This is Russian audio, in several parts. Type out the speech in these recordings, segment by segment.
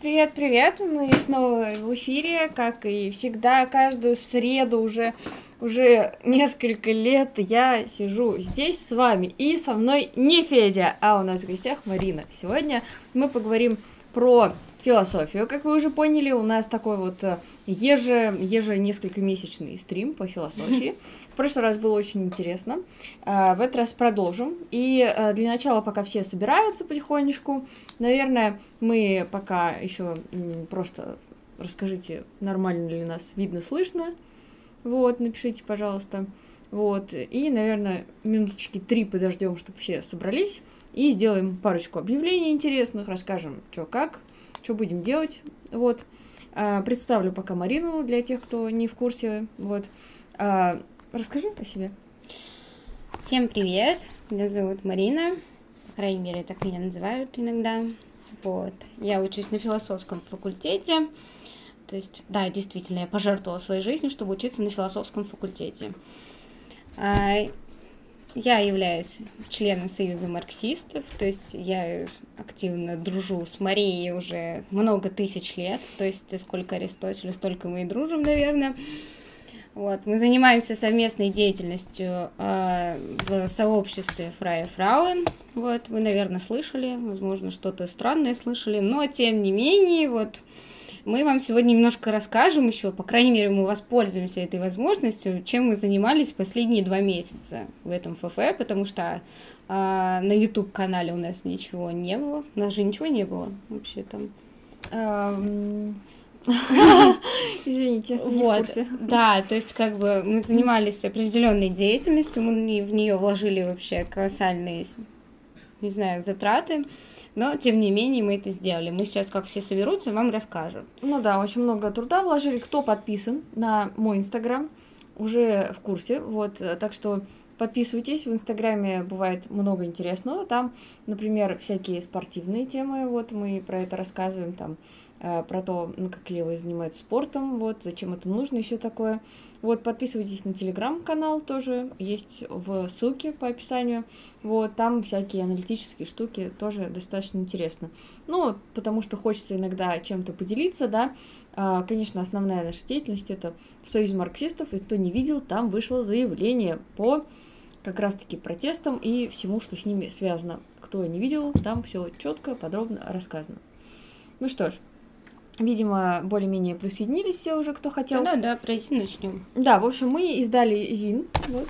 Привет, привет! Мы снова в эфире, как и всегда, каждую среду уже уже несколько лет я сижу здесь с вами, и со мной не Федя, а у нас в гостях Марина. Сегодня мы поговорим про философию. Как вы уже поняли, у нас такой вот э, еже, еже несколько месячный стрим по философии. В прошлый раз было очень интересно. Э, в этот раз продолжим. И э, для начала, пока все собираются потихонечку, наверное, мы пока еще просто расскажите, нормально ли нас видно, слышно. Вот, напишите, пожалуйста. Вот, и, наверное, минуточки три подождем, чтобы все собрались, и сделаем парочку объявлений интересных, расскажем, что как, что будем делать. Вот. А, представлю пока Марину для тех, кто не в курсе. Вот. А, расскажи о себе. Всем привет, меня зовут Марина, по крайней мере, так меня называют иногда. Вот. Я учусь на философском факультете. То есть, да, действительно, я пожертвовала своей жизнью, чтобы учиться на философском факультете. Я являюсь членом Союза марксистов, то есть я активно дружу с Марией уже много тысяч лет, то есть сколько Аристотеля, столько мы и дружим, наверное. Вот, мы занимаемся совместной деятельностью э, в сообществе Фрая Фрауэн. Вот, вы, наверное, слышали, возможно, что-то странное слышали, но тем не менее, вот, мы вам сегодня немножко расскажем еще, по крайней мере, мы воспользуемся этой возможностью, чем мы занимались последние два месяца в этом ФФ, потому что а, на YouTube-канале у нас ничего не было. У нас же ничего не было вообще там. Извините. Вот, да, то есть как бы мы занимались определенной деятельностью, мы в нее вложили вообще колоссальные, не знаю, затраты но тем не менее мы это сделали. Мы сейчас, как все соберутся, вам расскажем. Ну да, очень много труда вложили. Кто подписан на мой инстаграм, уже в курсе, вот, так что Подписывайтесь, в Инстаграме бывает много интересного. Там, например, всякие спортивные темы, вот мы про это рассказываем, там, э, про то, как левые занимаются спортом, вот, зачем это нужно и все такое. Вот, подписывайтесь на телеграм-канал тоже, есть в ссылке по описанию. Вот, там всякие аналитические штуки тоже достаточно интересно. Ну, потому что хочется иногда чем-то поделиться, да. А, конечно, основная наша деятельность это Союз марксистов, и кто не видел, там вышло заявление по как раз-таки протестам и всему, что с ними связано. Кто не видел, там все четко, подробно рассказано. Ну что ж, видимо, более-менее присоединились все уже, кто хотел. Да, да, про ЗИН начнем. Да, в общем, мы издали ЗИН. Вот.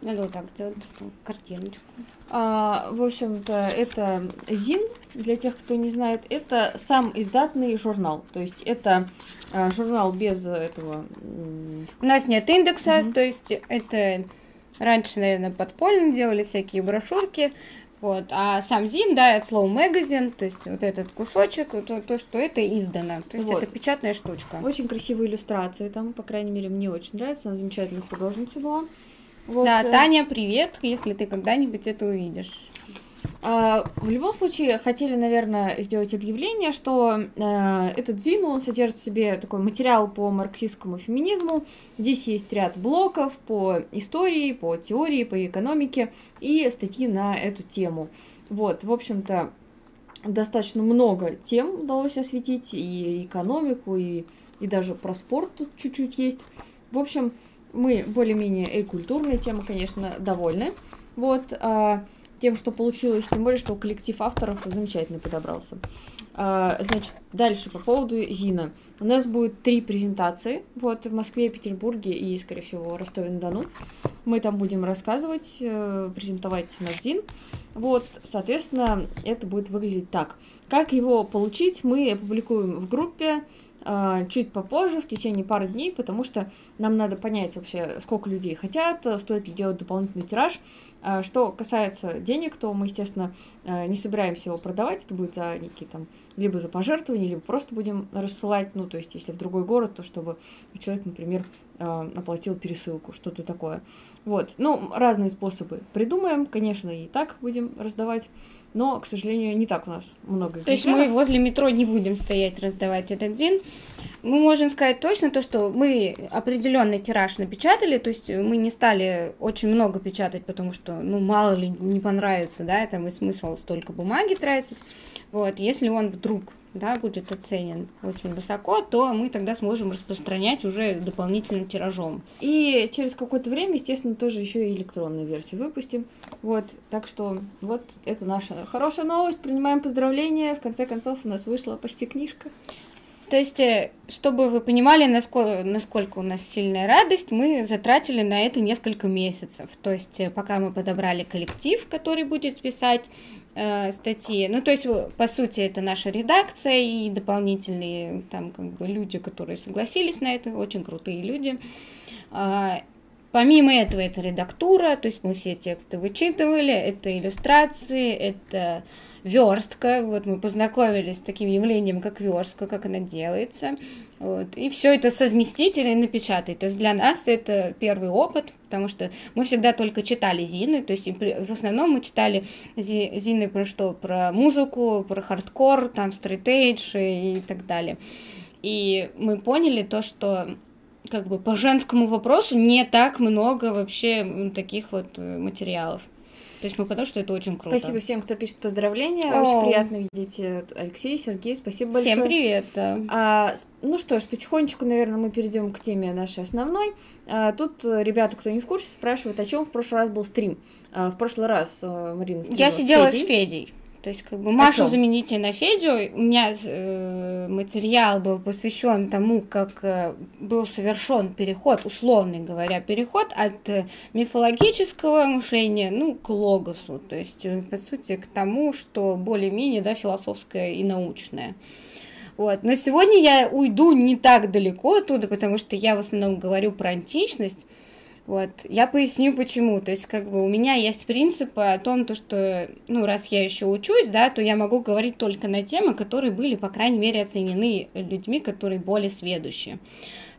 Надо вот так сделать картиночку. А, в общем-то, это ЗИН, для тех, кто не знает, это сам издатный журнал. То есть это а, журнал без этого... У нас нет индекса, угу. то есть это раньше, наверное, подпольно делали всякие брошюрки, вот, а сам ЗИН, да, от слова магазин, то есть вот этот кусочек, то, то что это издано, то есть вот. это печатная штучка. Очень красивые иллюстрации там, по крайней мере, мне очень нравится, она замечательная художница была. Вот. Да, э, Таня, привет, если ты когда-нибудь это увидишь. А, в любом случае, хотели, наверное, сделать объявление, что э, этот ЗИН, он содержит в себе такой материал по марксистскому феминизму. Здесь есть ряд блоков по истории, по теории, по экономике и статьи на эту тему. Вот, в общем-то, достаточно много тем удалось осветить, и экономику, и, и даже про спорт тут чуть-чуть есть. В общем, мы более-менее и культурные темы, конечно, довольны. Вот, а, тем, что получилось, тем более, что коллектив авторов замечательно подобрался. А, значит, дальше по поводу Зина. У нас будет три презентации, вот, в Москве, Петербурге и, скорее всего, Ростове-на-Дону. Мы там будем рассказывать, э, презентовать наш Зин. Вот, соответственно, это будет выглядеть так. Как его получить, мы опубликуем в группе, чуть попозже, в течение пары дней, потому что нам надо понять вообще, сколько людей хотят, стоит ли делать дополнительный тираж. А, что касается денег, то мы, естественно, а, не собираемся его продавать, это будет за некие там, либо за пожертвования, либо просто будем рассылать, ну, то есть, если в другой город, то чтобы человек, например, э, оплатил пересылку, что-то такое. Вот, ну, разные способы придумаем, конечно, и так будем раздавать, но, к сожалению, не так у нас много. То есть мы возле метро не будем стоять раздавать этот зин. Мы можем сказать точно то, что мы определенный тираж напечатали, то есть мы не стали очень много печатать, потому что, ну, мало ли не понравится, да, это и смысл столько бумаги тратить. Вот, если он вдруг да, будет оценен очень высоко, то мы тогда сможем распространять уже дополнительным тиражом. И через какое-то время, естественно, тоже еще и электронную версию выпустим. Вот, так что вот это наша хорошая новость. Принимаем поздравления. В конце концов, у нас вышла почти книжка. То есть, э, чтобы вы понимали, насколько, насколько у нас сильная радость, мы затратили на это несколько месяцев. То есть, э, пока мы подобрали коллектив, который будет писать э, статьи. Ну, то есть, по сути, это наша редакция и дополнительные там как бы люди, которые согласились на это, очень крутые люди. А, помимо этого, это редактура, то есть мы все тексты вычитывали, это иллюстрации, это верстка. Вот мы познакомились с таким явлением, как верстка, как она делается. Вот. И все это совместить или напечатать. То есть для нас это первый опыт, потому что мы всегда только читали Зины, то есть в основном мы читали Зины про что? Про музыку, про хардкор, там, straight edge и так далее. И мы поняли то, что как бы по женскому вопросу не так много вообще таких вот э, материалов. То есть мы потому что это очень круто. Спасибо всем, кто пишет поздравления. О. Очень приятно видеть э, Алексей, Сергей. Спасибо большое. Всем привет. А, ну что ж, потихонечку, наверное, мы перейдем к теме нашей основной. А, тут э, ребята, кто не в курсе, спрашивают, о чем в прошлый раз был стрим. А, в прошлый раз э, Марина Я сидела с Федей. С Федей. То есть, как бы Машу замените на Федю. У меня э, материал был посвящен тому, как э, был совершен переход, условно говоря, переход от э, мифологического мышления, ну, к логосу. То есть, э, по сути, к тому, что более-менее, да, философское и научное. Вот. Но сегодня я уйду не так далеко оттуда, потому что я в основном говорю про античность. Вот, я поясню почему. То есть, как бы у меня есть принципы о том, то, что, ну, раз я еще учусь, да, то я могу говорить только на темы, которые были, по крайней мере, оценены людьми, которые более сведущие.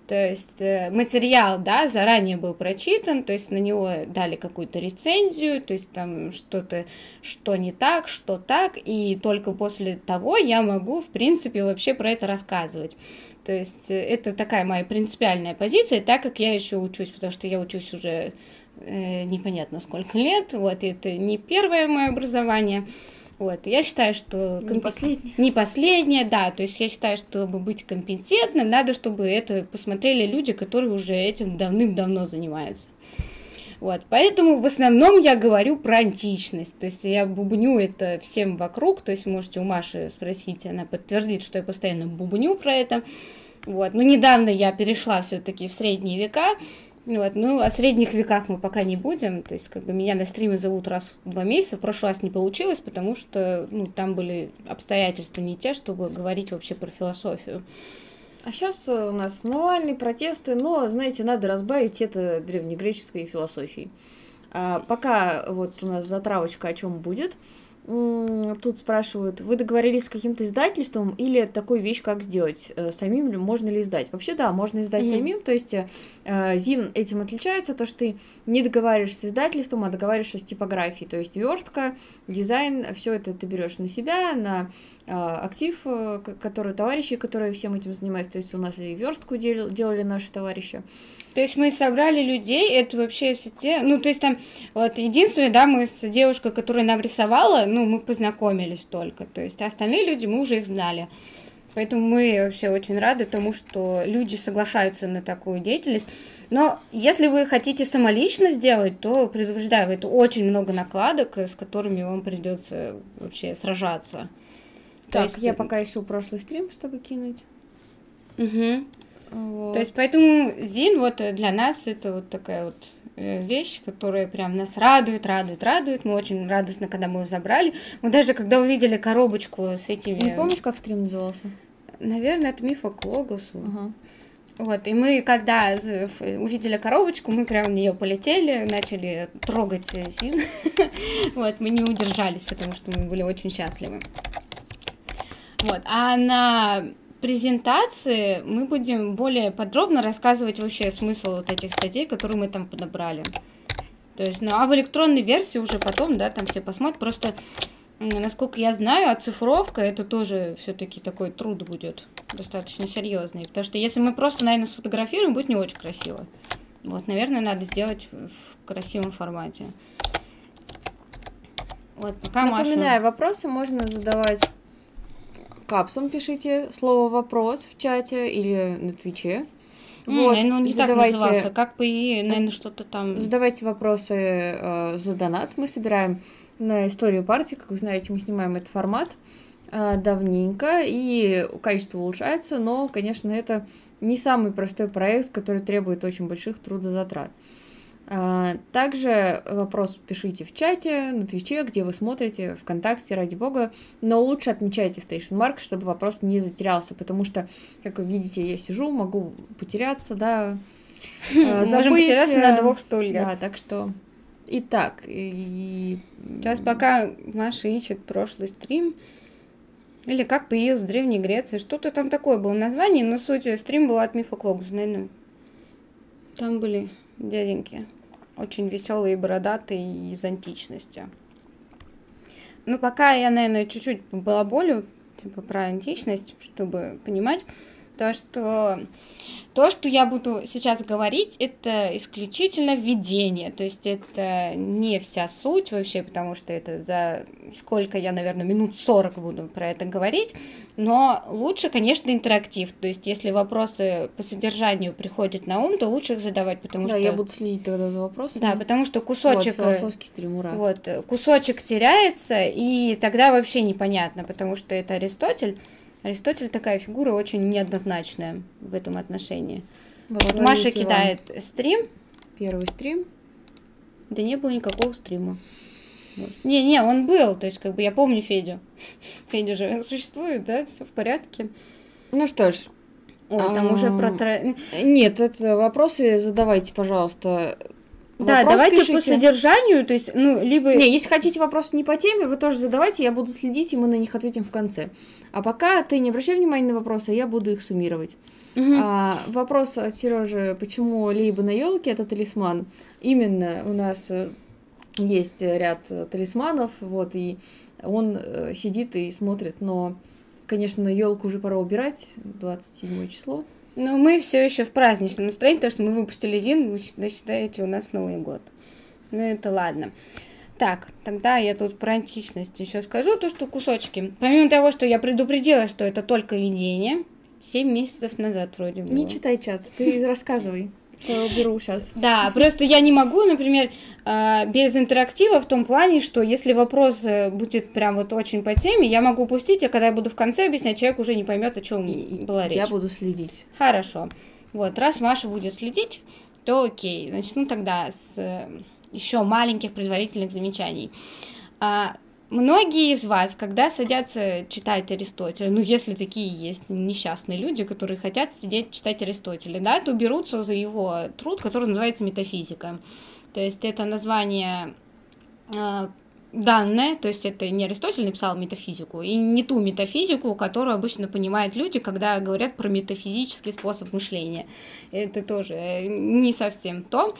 То есть э, материал, да, заранее был прочитан, то есть на него дали какую-то рецензию, то есть там что-то, что не так, что так, и только после того я могу, в принципе, вообще про это рассказывать. То есть э, это такая моя принципиальная позиция, так как я еще учусь, потому что я учусь уже э, непонятно сколько лет, вот, это не первое мое образование, вот, я считаю, что... Не последнее. Не последнее, да, то есть я считаю, чтобы быть компетентным, надо, чтобы это посмотрели люди, которые уже этим давным-давно занимаются. Вот, поэтому в основном я говорю про античность, то есть я бубню это всем вокруг, то есть можете у Маши спросить, она подтвердит, что я постоянно бубню про это. Вот, но недавно я перешла все-таки в средние века, вот, ну, о средних веках мы пока не будем, то есть, как бы, меня на стриме зовут раз в два месяца, в прошлый раз не получилось, потому что, ну, там были обстоятельства не те, чтобы говорить вообще про философию. А сейчас у нас Навальный, протесты, но, знаете, надо разбавить это древнегреческой философией. А пока вот у нас затравочка о чем будет – Тут спрашивают, вы договорились с каким-то издательством или такую вещь, как сделать? Э, самим ли можно ли издать? Вообще, да, можно издать mm-hmm. самим, то есть э, Зин этим отличается, то, что ты не договариваешься с издательством, а договариваешься с типографией, то есть верстка, дизайн, все это ты берешь на себя, на э, актив, э, который товарищи, которые всем этим занимаются, то есть у нас и верстку дел, делали наши товарищи. То есть мы собрали людей, это вообще все те, ну, то есть там, вот, единственное, да, мы с девушкой, которая нам рисовала, ну, мы познакомились только, то есть остальные люди, мы уже их знали. Поэтому мы вообще очень рады тому, что люди соглашаются на такую деятельность. Но если вы хотите самолично сделать, то предупреждаю, это очень много накладок, с которыми вам придется вообще сражаться. Так, то есть... я пока ищу прошлый стрим, чтобы кинуть. Угу. Вот. То есть поэтому Зин вот для нас это вот такая вот э, вещь, которая прям нас радует, радует, радует. Мы очень радостно, когда мы его забрали. Мы даже когда увидели коробочку с этими... Не помнишь, как стрим назывался? Наверное, это мифа к логосу. Ага. Вот, и мы, когда увидели коробочку, мы прям в нее полетели, начали трогать Зин. вот, мы не удержались, потому что мы были очень счастливы. Вот, а на презентации мы будем более подробно рассказывать вообще смысл вот этих статей, которые мы там подобрали. То есть, ну, а в электронной версии уже потом, да, там все посмотрят. Просто, насколько я знаю, оцифровка это тоже все-таки такой труд будет достаточно серьезный. Потому что если мы просто, наверное, сфотографируем, будет не очень красиво. Вот, наверное, надо сделать в красивом формате. Вот, пока Напоминаю, Маша... вопросы можно задавать капсом, пишите слово «вопрос» в чате или на Твиче. Вот, mm, ну, не задавайте, так назывался, как бы и, наверное, что-то там... Задавайте вопросы э, за донат. Мы собираем на историю партии, как вы знаете, мы снимаем этот формат э, давненько, и качество улучшается, но, конечно, это не самый простой проект, который требует очень больших трудозатрат. Также вопрос пишите в чате, на Твиче, где вы смотрите, ВКонтакте, ради бога, но лучше отмечайте Station Mark, чтобы вопрос не затерялся, потому что, как вы видите, я сижу, могу потеряться, да, а, забыть. Можем потеряться на двух стульях. Да, так что... Итак, и... Сейчас пока Маша ищет прошлый стрим, или как появился в Древней Греции, что-то там такое было название, но суть стрим был от Мифоклогус, наверное. Там были дяденьки очень веселые и бородатые из античности. Ну, пока я, наверное, чуть-чуть была болью, типа, про античность, чтобы понимать, то, что то, что я буду сейчас говорить, это исключительно введение, то есть это не вся суть вообще, потому что это за сколько я, наверное, минут 40 буду про это говорить, но лучше, конечно, интерактив, то есть если вопросы по содержанию приходят на ум, то лучше их задавать, потому да, что... я буду следить тогда за вопросами. Да, потому что кусочек... Вот, философский стрим, ура. Вот, кусочек теряется, и тогда вообще непонятно, потому что это Аристотель, Аристотель такая фигура очень неоднозначная в этом отношении. вот Маша кидает стрим. Первый стрим. Да не было никакого стрима. Не-не, он был, то есть как бы я помню Федю. Федя же существует, да, все в порядке. Ну что ж. Ой, там уже про... Нет, это вопросы задавайте, пожалуйста, да, давайте пишите. по содержанию, то есть, ну, либо... Не, если хотите вопросы не по теме, вы тоже задавайте, я буду следить, и мы на них ответим в конце. А пока ты не обращай внимания на вопросы, я буду их суммировать. Угу. А, вопрос от Сережи, почему либо на елке это талисман? Именно у нас э, есть ряд талисманов, вот, и он э, сидит и смотрит, но, конечно, елку уже пора убирать, 27 число. Ну, мы все еще в праздничном настроении, потому что мы выпустили ЗИН, вы считаете, у нас Новый год. Ну, это ладно. Так, тогда я тут про античность еще скажу, то, что кусочки. Помимо того, что я предупредила, что это только видение, 7 месяцев назад вроде бы. Не читай чат, ты рассказывай я уберу сейчас. Да, просто я не могу, например, а, без интерактива в том плане, что если вопрос э, будет прям вот очень по теме, я могу упустить, а когда я буду в конце объяснять, человек уже не поймет, о чем была речь. Я буду следить. Хорошо. Вот, раз Маша будет следить, то окей. Начну тогда с э, еще маленьких предварительных замечаний. А, Многие из вас, когда садятся читать Аристотеля, ну, если такие есть несчастные люди, которые хотят сидеть читать Аристотеля, да, то берутся за его труд, который называется «Метафизика». То есть это название э, данное, то есть это не Аристотель написал метафизику, и не ту метафизику, которую обычно понимают люди, когда говорят про метафизический способ мышления. Это тоже не совсем то.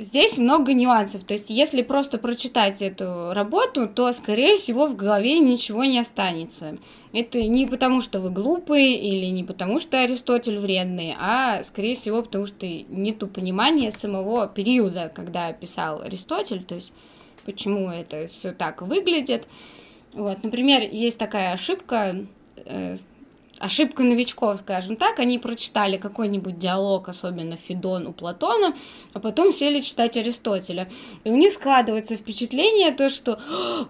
Здесь много нюансов, то есть если просто прочитать эту работу, то, скорее всего, в голове ничего не останется. Это не потому, что вы глупые или не потому, что Аристотель вредный, а, скорее всего, потому что нету понимания самого периода, когда писал Аристотель, то есть почему это все так выглядит. Вот, например, есть такая ошибка, э, ошибка новичков, скажем так, они прочитали какой-нибудь диалог, особенно Федон у Платона, а потом сели читать Аристотеля. И у них складывается впечатление то, что,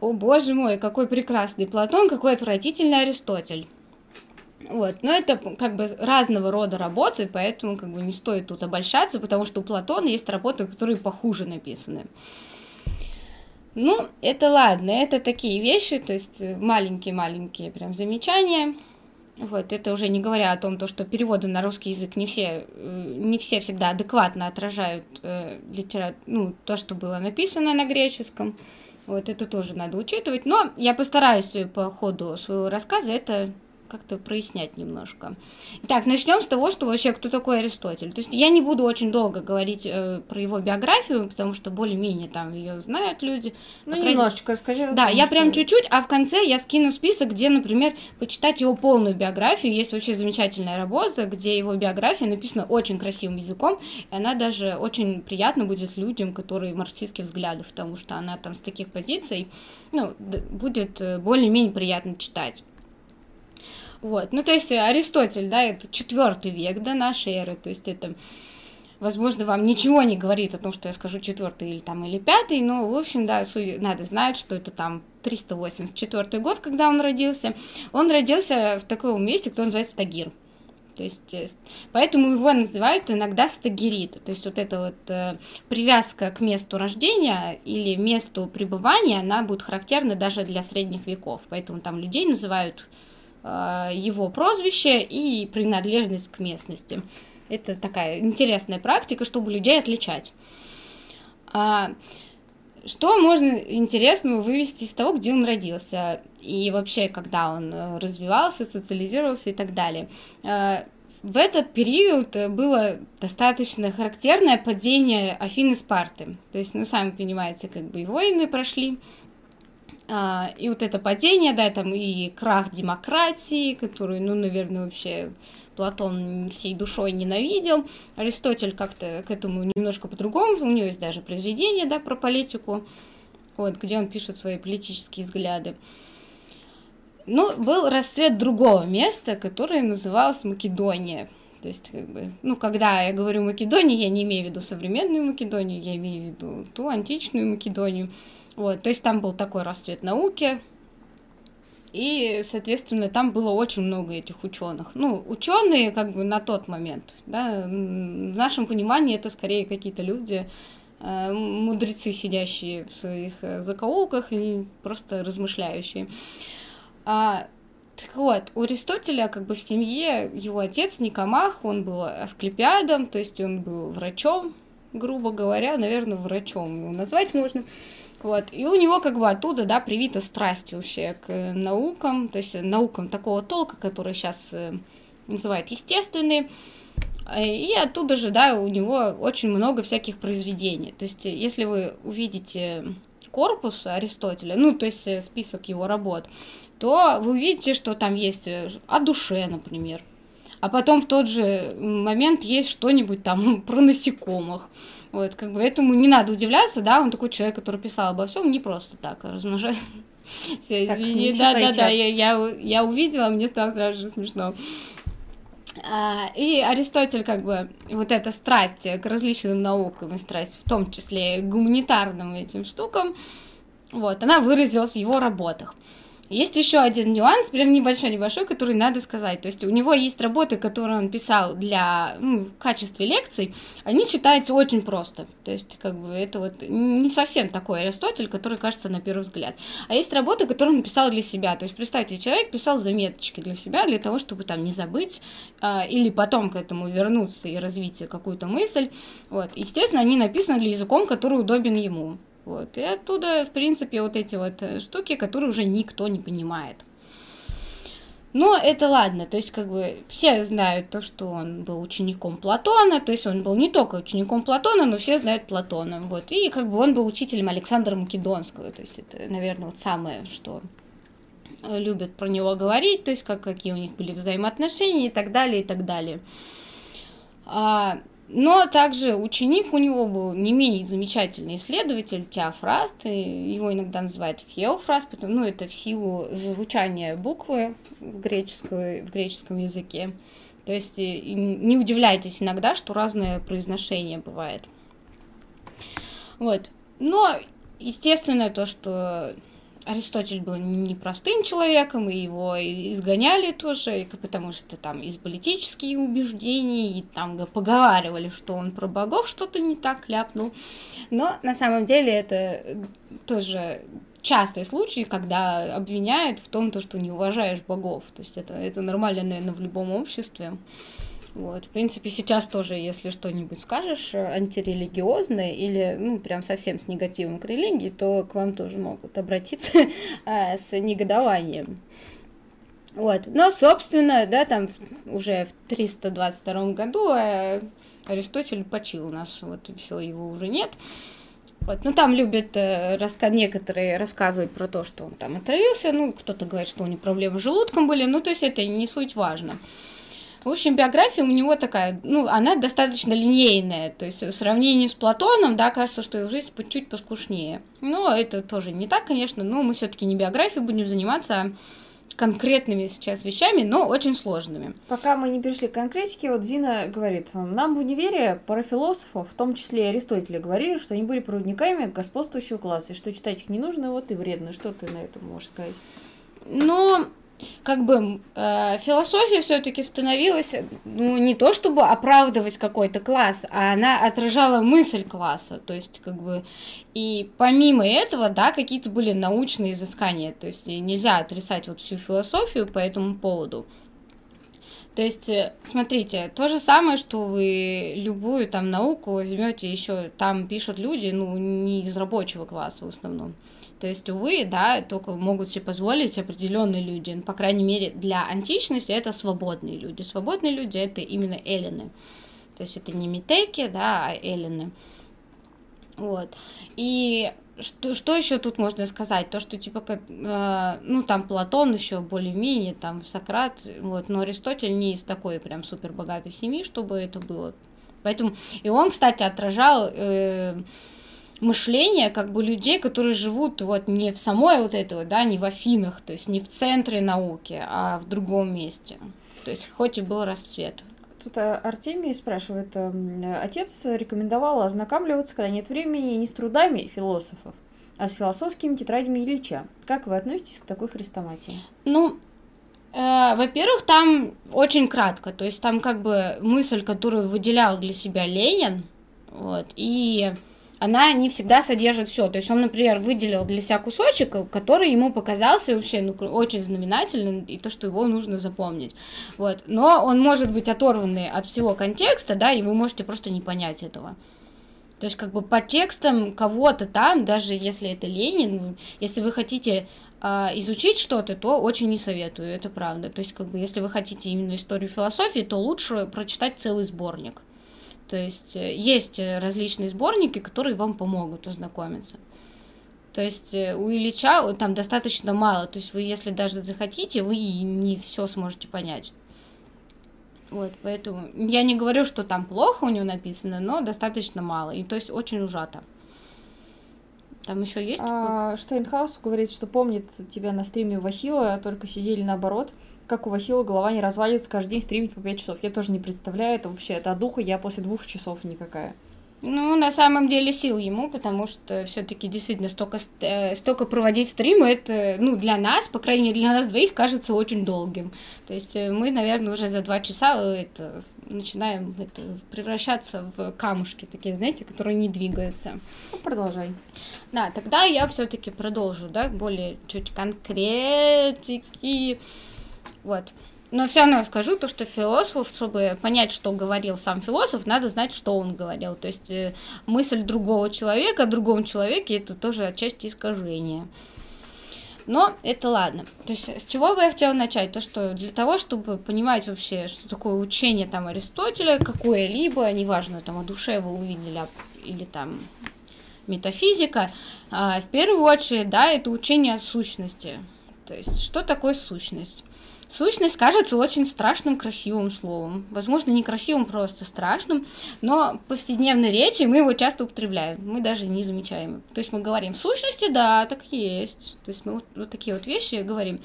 о боже мой, какой прекрасный Платон, какой отвратительный Аристотель. Вот, но это как бы разного рода работы, поэтому как бы не стоит тут обольщаться, потому что у Платона есть работы, которые похуже написаны. Ну, это ладно, это такие вещи, то есть маленькие-маленькие прям замечания. Вот, это уже не говоря о том, то, что переводы на русский язык не все, э, не все всегда адекватно отражают э, литера... ну, то, что было написано на греческом. Вот это тоже надо учитывать. Но я постараюсь по ходу своего рассказа это как-то прояснять немножко. Итак, начнем с того, что вообще кто такой Аристотель. То есть я не буду очень долго говорить э, про его биографию, потому что более-менее там ее знают люди. Ну, По немножечко расскажи. Да, я прям чуть-чуть, а в конце я скину список, где, например, почитать его полную биографию. Есть вообще замечательная работа, где его биография написана очень красивым языком, и она даже очень приятна будет людям, которые марксистских взглядов, потому что она там с таких позиций, ну, будет э, более-менее приятно читать. Вот, ну то есть Аристотель, да, это четвертый век до нашей эры, то есть это, возможно, вам ничего не говорит о том, что я скажу четвертый или там или пятый, но в общем, да, надо знать, что это там 384 год, когда он родился. Он родился в таком месте, которое называется Тагир. То есть, э, поэтому его называют иногда стагирит. То есть, вот эта вот э, привязка к месту рождения или месту пребывания, она будет характерна даже для средних веков. Поэтому там людей называют э, его прозвище и принадлежность к местности. Это такая интересная практика, чтобы людей отличать. А, что можно интересного вывести из того, где он родился и вообще, когда он э, развивался, социализировался и так далее? Э, в этот период было достаточно характерное падение Афины Спарты. То есть, ну, сами понимаете, как бы и войны прошли, и вот это падение, да, там и крах демократии, который, ну, наверное, вообще Платон всей душой ненавидел. Аристотель как-то к этому немножко по-другому. У него есть даже произведение, да, про политику, вот, где он пишет свои политические взгляды. Ну, был расцвет другого места, которое называлось Македония. То есть, как бы, ну, когда я говорю Македония, я не имею в виду современную Македонию, я имею в виду ту античную Македонию. Вот, то есть там был такой расцвет науки, и, соответственно, там было очень много этих ученых. Ну, ученые, как бы на тот момент, да, в нашем понимании это скорее какие-то люди, э, мудрецы, сидящие в своих э, закоулках и просто размышляющие. А, так вот, у Аристотеля как бы в семье его отец Никомах, он был асклепиадом, то есть он был врачом, грубо говоря, наверное, врачом его назвать можно. Вот. И у него как бы оттуда, да, привита страсть вообще к наукам, то есть наукам такого толка, которые сейчас э, называют естественные. И оттуда же, да, у него очень много всяких произведений. То есть, если вы увидите корпус Аристотеля, ну, то есть э, список его работ, то вы увидите, что там есть э, о душе, например. А потом в тот же момент есть что-нибудь там про насекомых. Вот, как бы этому не надо удивляться, да, он такой человек, который писал обо всем не просто так, размножать. Все, извини, да, да, да, я, я, я увидела, мне стало сразу же смешно. А, и Аристотель, как бы, вот эта страсть к различным наукам и страсть, в том числе гуманитарным этим штукам, вот, она выразилась в его работах. Есть еще один нюанс, прям небольшой-небольшой, который надо сказать. То есть у него есть работы, которые он писал для, ну, в качестве лекций, они читаются очень просто. То есть, как бы, это вот не совсем такой Аристотель, который кажется на первый взгляд. А есть работы, которые он писал для себя. То есть, представьте, человек писал заметочки для себя, для того, чтобы там не забыть, а, или потом к этому вернуться и развить какую-то мысль. Вот. Естественно, они написаны для языком, который удобен ему. Вот. И оттуда, в принципе, вот эти вот э, штуки, которые уже никто не понимает. Но это ладно, то есть как бы все знают то, что он был учеником Платона, то есть он был не только учеником Платона, но все знают Платона, вот, и как бы он был учителем Александра Македонского, то есть это, наверное, вот самое, что любят про него говорить, то есть как, какие у них были взаимоотношения и так далее, и так далее. А, но также ученик у него был не менее замечательный исследователь Теофраст, и его иногда называют Феофраст, потому, ну, это в силу звучания буквы в, греческом, в греческом языке. То есть не удивляйтесь иногда, что разное произношение бывает. Вот. Но, естественно, то, что Аристотель был непростым человеком, и его изгоняли тоже, потому что там из политических убеждений, и там поговаривали, что он про богов что-то не так ляпнул. Но на самом деле это тоже частый случай, когда обвиняют в том, что не уважаешь богов. То есть это, это нормально, наверное, в любом обществе. Вот, в принципе, сейчас тоже, если что-нибудь скажешь э, антирелигиозное или, ну, прям совсем с негативом к религии, то к вам тоже могут обратиться э, с негодованием. Вот. Но, собственно, да, там уже в 322 году э, Аристотель почил нас, вот и все, его уже нет. Вот. Ну, там любят э, раска... некоторые рассказывать про то, что он там отравился, ну, кто-то говорит, что у него проблемы с желудком были, ну, то есть это не суть важно. В общем, биография у него такая, ну, она достаточно линейная, то есть в сравнении с Платоном, да, кажется, что его жизнь чуть поскушнее. Но это тоже не так, конечно, но мы все-таки не биографией будем заниматься, а конкретными сейчас вещами, но очень сложными. Пока мы не перешли к конкретике, вот Зина говорит, нам в универе пара философов, в том числе и Аристотеля, говорили, что они были проводниками господствующего класса, и что читать их не нужно, вот и вредно. Что ты на это можешь сказать? Ну, как бы э, философия все-таки становилась, ну, не то чтобы оправдывать какой-то класс, а она отражала мысль класса, то есть, как бы, и помимо этого, да, какие-то были научные изыскания, то есть, нельзя отрицать вот всю философию по этому поводу. То есть, э, смотрите, то же самое, что вы любую там науку возьмете, еще там пишут люди, ну, не из рабочего класса в основном. То есть, увы, да, только могут себе позволить определенные люди. Ну, по крайней мере, для античности это свободные люди. Свободные люди это именно эллины. То есть это не метеки, да, а эллины. Вот. И что, что еще тут можно сказать? То, что типа, как, э, ну, там Платон еще более-менее, там Сократ, вот, но Аристотель не из такой прям супер богатой семьи, чтобы это было. Поэтому, и он, кстати, отражал э, мышление как бы людей, которые живут вот не в самой вот этой да, не в Афинах, то есть не в центре науки, а в другом месте. То есть хоть и был расцвет. Тут э, Артемий спрашивает, э, отец рекомендовал ознакомливаться, когда нет времени, не с трудами философов, а с философскими тетрадями Ильича. Как вы относитесь к такой хрестоматии? Ну, э, во-первых, там очень кратко, то есть там как бы мысль, которую выделял для себя Ленин, вот, и она не всегда содержит все. То есть он, например, выделил для себя кусочек, который ему показался вообще ну, очень знаменательным, и то, что его нужно запомнить. Вот. Но он может быть оторванный от всего контекста, да, и вы можете просто не понять этого. То есть, как бы по текстам кого-то там, даже если это Ленин, если вы хотите э, изучить что-то, то очень не советую, это правда. То есть, как бы, если вы хотите именно историю философии, то лучше прочитать целый сборник. То есть э, есть э, различные сборники, которые вам помогут ознакомиться. То есть э, у Ильича там достаточно мало. То есть вы, если даже захотите, вы не все сможете понять. Вот, поэтому я не говорю, что там плохо у него написано, но достаточно мало. И то есть очень ужато. Там еще есть? А, Штейнхаус говорит, что помнит тебя на стриме Васила, только сидели наоборот как у Васила голова не развалится каждый день стримить по 5 часов. Я тоже не представляю это вообще. Это духа я после двух часов никакая. Ну, на самом деле сил ему, потому что все-таки действительно столько, э, столько проводить стримы, это, ну, для нас, по крайней мере, для нас двоих кажется очень долгим. То есть э, мы, наверное, уже за два часа это, начинаем это, превращаться в камушки такие, знаете, которые не двигаются. Ну, продолжай. Да, тогда я все-таки продолжу, да, более чуть конкретики. Вот. Но все равно скажу то, что философ, чтобы понять, что говорил сам философ, надо знать, что он говорил. То есть э, мысль другого человека о другом человеке это тоже отчасти искажение. Но это ладно. То есть с чего бы я хотела начать? То, что для того, чтобы понимать вообще, что такое учение там Аристотеля, какое-либо, неважно, там о душе вы увидели, или там метафизика, а, в первую очередь, да, это учение о сущности. То есть, что такое сущность? Сущность кажется очень страшным, красивым словом. Возможно, не красивым, просто страшным, но в повседневной речи мы его часто употребляем. Мы даже не замечаем. То есть мы говорим, в сущности, да, так есть. То есть мы вот, вот такие вот вещи говорим.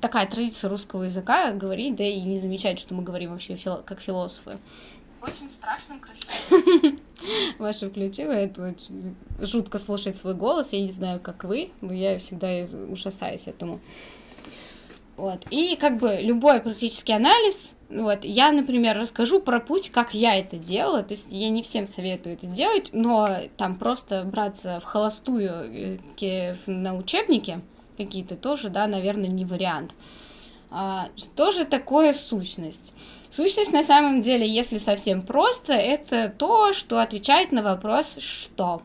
Такая традиция русского языка говорить, да и не замечать, что мы говорим вообще фило как философы. Очень страшным, красивым. Маша включила, это вот жутко слушать свой голос. Я не знаю, как вы, но я всегда ужасаюсь этому. Вот. И как бы любой практический анализ, вот, я, например, расскажу про путь, как я это делала, то есть я не всем советую это делать, но там просто браться в холостую э, на учебнике какие-то тоже, да, наверное, не вариант. А, что же такое сущность? Сущность на самом деле, если совсем просто, это то, что отвечает на вопрос «что?».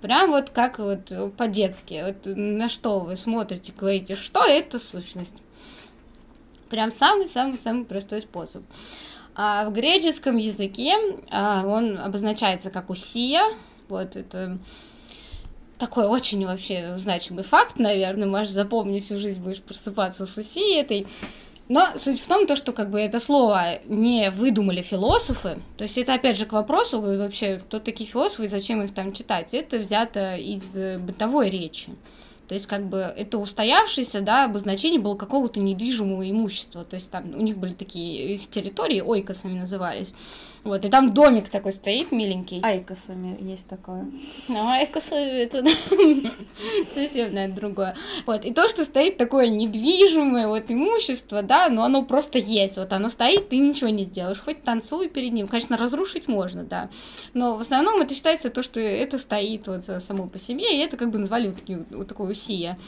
Прям вот как вот по-детски. Вот на что вы смотрите, говорите, что это сущность. Прям самый-самый-самый простой способ. А в греческом языке а, он обозначается как усия. Вот это такой очень вообще значимый факт, наверное, можешь запомнить всю жизнь, будешь просыпаться с усией этой. Но суть в том, то, что как бы это слово не выдумали философы, то есть это опять же к вопросу вообще, кто такие философы и зачем их там читать, это взято из бытовой речи. То есть, как бы, это устоявшееся, да, обозначение было какого-то недвижимого имущества. То есть, там у них были такие их территории, ойкосами назывались. Вот, и там домик такой стоит миленький. Айкосами есть такое. Ну, айкосы это совсем, наверное, другое. Вот, и то, что стоит такое недвижимое вот имущество, да, но оно просто есть. Вот оно стоит, ты ничего не сделаешь. Хоть танцуй перед ним. Конечно, разрушить можно, да. Но в основном это считается то, что это стоит вот само по себе, и это как бы назвали вот, такие, вот такое усия.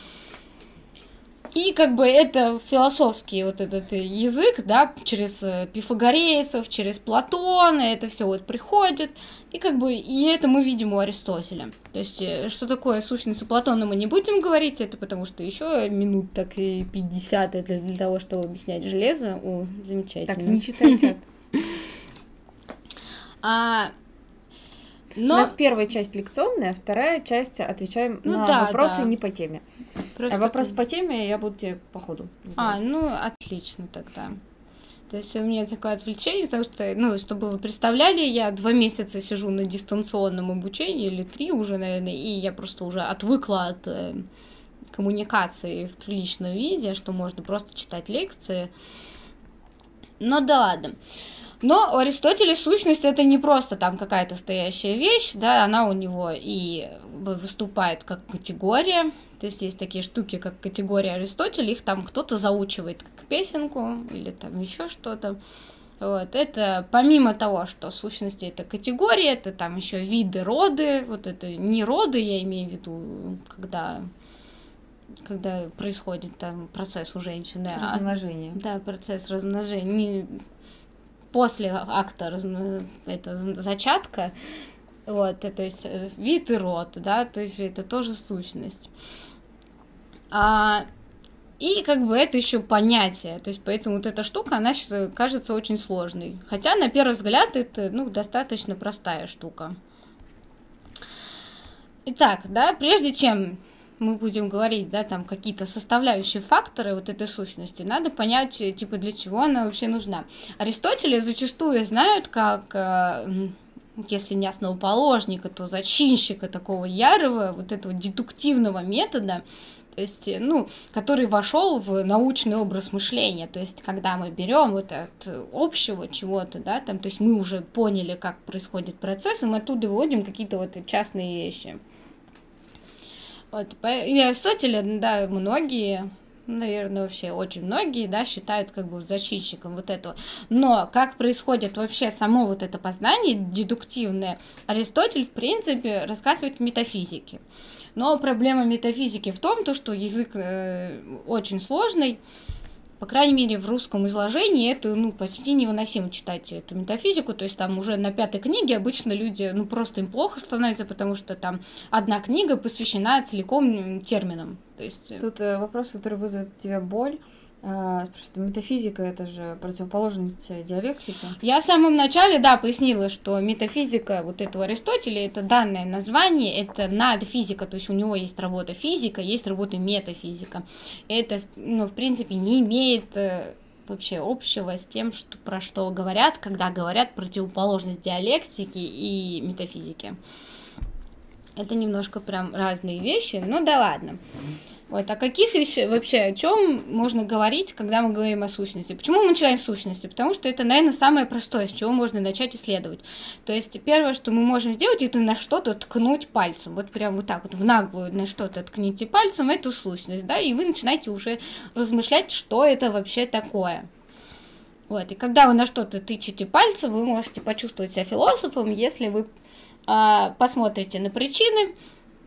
И как бы это философский вот этот язык, да, через э, пифагорейцев, через Платона, это все вот приходит. И как бы и это мы видим у Аристотеля. То есть, э, что такое сущность у Платона, мы не будем говорить, это потому что еще минут так и 50 это для того, чтобы объяснять железо. О, замечательно. Так, не читайте. А, но... У нас первая часть лекционная, вторая часть отвечаем ну, на да, вопросы да. не по теме. Просто а вопросы ты... по теме я буду тебе по ходу. А, ну отлично тогда. То есть у меня такое отвлечение, потому что, ну, чтобы вы представляли, я два месяца сижу на дистанционном обучении, или три уже, наверное, и я просто уже отвыкла от э, коммуникации в приличном виде, что можно просто читать лекции. Но да ладно. Но у Аристотеля сущность это не просто там какая-то стоящая вещь, да, она у него и выступает как категория. То есть есть такие штуки, как категория Аристотеля, их там кто-то заучивает как песенку или там еще что-то. Вот, это помимо того, что сущности это категория, это там еще виды, роды, вот это не роды, я имею в виду, когда когда происходит там процесс у женщины. А размножение. А, да, процесс размножения. Не, после акта это зачатка, вот, то есть э, вид и род, да, то есть это тоже сущность. А, и как бы это еще понятие, то есть поэтому вот эта штука, она сейчас кажется очень сложной. Хотя на первый взгляд это, ну, достаточно простая штука. Итак, да, прежде чем мы будем говорить, да, там какие-то составляющие факторы вот этой сущности, надо понять, э, типа, для чего она вообще нужна. Аристотеля зачастую знают как, э, если не основоположника, то зачинщика такого ярого, вот этого дедуктивного метода, то есть, э, ну, который вошел в научный образ мышления, то есть, когда мы берем вот от общего чего-то, да, там, то есть, мы уже поняли, как происходит процесс, и мы оттуда выводим какие-то вот частные вещи. Вот, и Аристотеля, да, многие, наверное, вообще очень многие, да, считают как бы защитчиком вот этого. Но как происходит вообще само вот это познание дедуктивное, Аристотель, в принципе, рассказывает в метафизике. Но проблема метафизики в том, то, что язык э, очень сложный, по крайней мере, в русском изложении это, ну, почти невыносимо читать эту метафизику, то есть там уже на пятой книге обычно люди, ну, просто им плохо становится, потому что там одна книга посвящена целиком терминам. То есть... Э, Тут э, вопрос, который вызовет у тебя боль, что метафизика это же противоположность диалектики. Я в самом начале, да, пояснила, что метафизика вот этого Аристотеля это данное название, это надфизика, то есть у него есть работа физика, есть работа метафизика. Это, ну, в принципе, не имеет э, вообще общего с тем, что, про что говорят, когда говорят противоположность диалектики и метафизики. Это немножко прям разные вещи, но да ладно. Вот, о каких вещах вообще, о чем можно говорить, когда мы говорим о сущности? Почему мы начинаем с сущности? Потому что это, наверное, самое простое, с чего можно начать исследовать. То есть первое, что мы можем сделать, это на что-то ткнуть пальцем. Вот прям вот так вот в наглую на что-то ткните пальцем, это сущность, да, и вы начинаете уже размышлять, что это вообще такое. Вот, и когда вы на что-то тычете пальцем, вы можете почувствовать себя философом, если вы а, посмотрите на причины,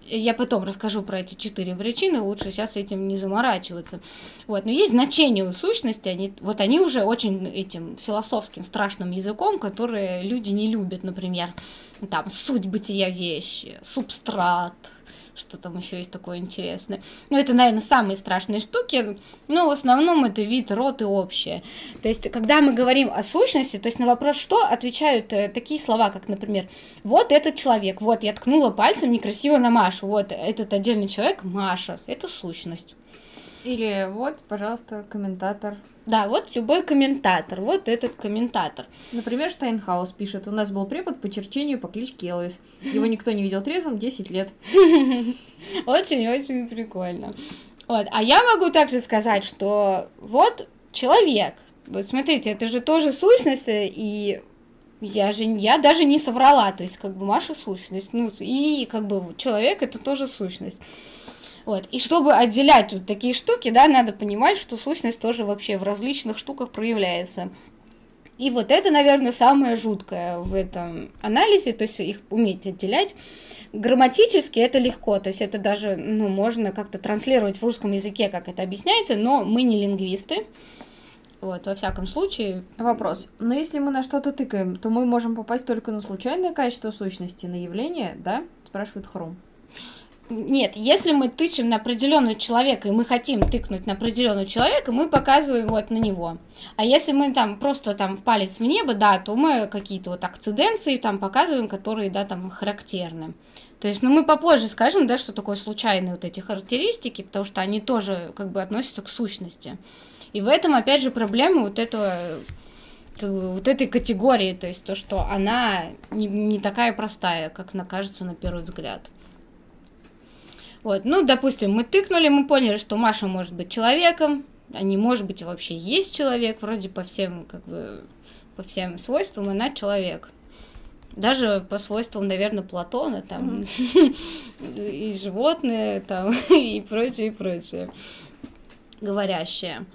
я потом расскажу про эти четыре причины, лучше сейчас этим не заморачиваться. Вот, но есть значение у сущности, они, вот они уже очень этим философским страшным языком, которые люди не любят, например, там, суть бытия вещи, субстрат, что там еще есть такое интересное. Ну, это, наверное, самые страшные штуки, но в основном это вид, род и общее. То есть, когда мы говорим о сущности, то есть на вопрос «что?» отвечают э, такие слова, как, например, «вот этот человек, вот я ткнула пальцем некрасиво на Машу, вот этот отдельный человек Маша, это сущность». Или вот, пожалуйста, комментатор. Да, вот любой комментатор, вот этот комментатор. Например, Штайнхаус пишет, у нас был препод по черчению по кличке Элвис. Его никто не видел трезвым 10 лет. Очень-очень прикольно. Вот. А я могу также сказать, что вот человек, вот смотрите, это же тоже сущность, и я же, я даже не соврала, то есть как бы Маша сущность, ну и как бы человек это тоже сущность. Вот. И чтобы отделять вот такие штуки, да, надо понимать, что сущность тоже вообще в различных штуках проявляется. И вот это, наверное, самое жуткое в этом анализе, то есть их уметь отделять. Грамматически это легко, то есть это даже, ну, можно как-то транслировать в русском языке, как это объясняется, но мы не лингвисты. Вот, во всяком случае. Вопрос. Но если мы на что-то тыкаем, то мы можем попасть только на случайное качество сущности, на явление, да? Спрашивает Хром. Нет, если мы тычем на определенного человека, и мы хотим тыкнуть на определенного человека, мы показываем вот на него. А если мы там просто там в палец в небо, да, то мы какие-то вот акциденции там показываем, которые, да, там характерны. То есть, ну, мы попозже скажем, да, что такое случайные вот эти характеристики, потому что они тоже как бы относятся к сущности. И в этом, опять же, проблема вот этого как бы, вот этой категории, то есть то, что она не, не такая простая, как она кажется на первый взгляд. Вот, ну, допустим, мы тыкнули, мы поняли, что Маша может быть человеком, а не может быть вообще есть человек, вроде по всем, как бы, по всем свойствам она человек. Даже по свойствам, наверное, Платона, там, и животные, там, и прочее, и прочее, говорящее.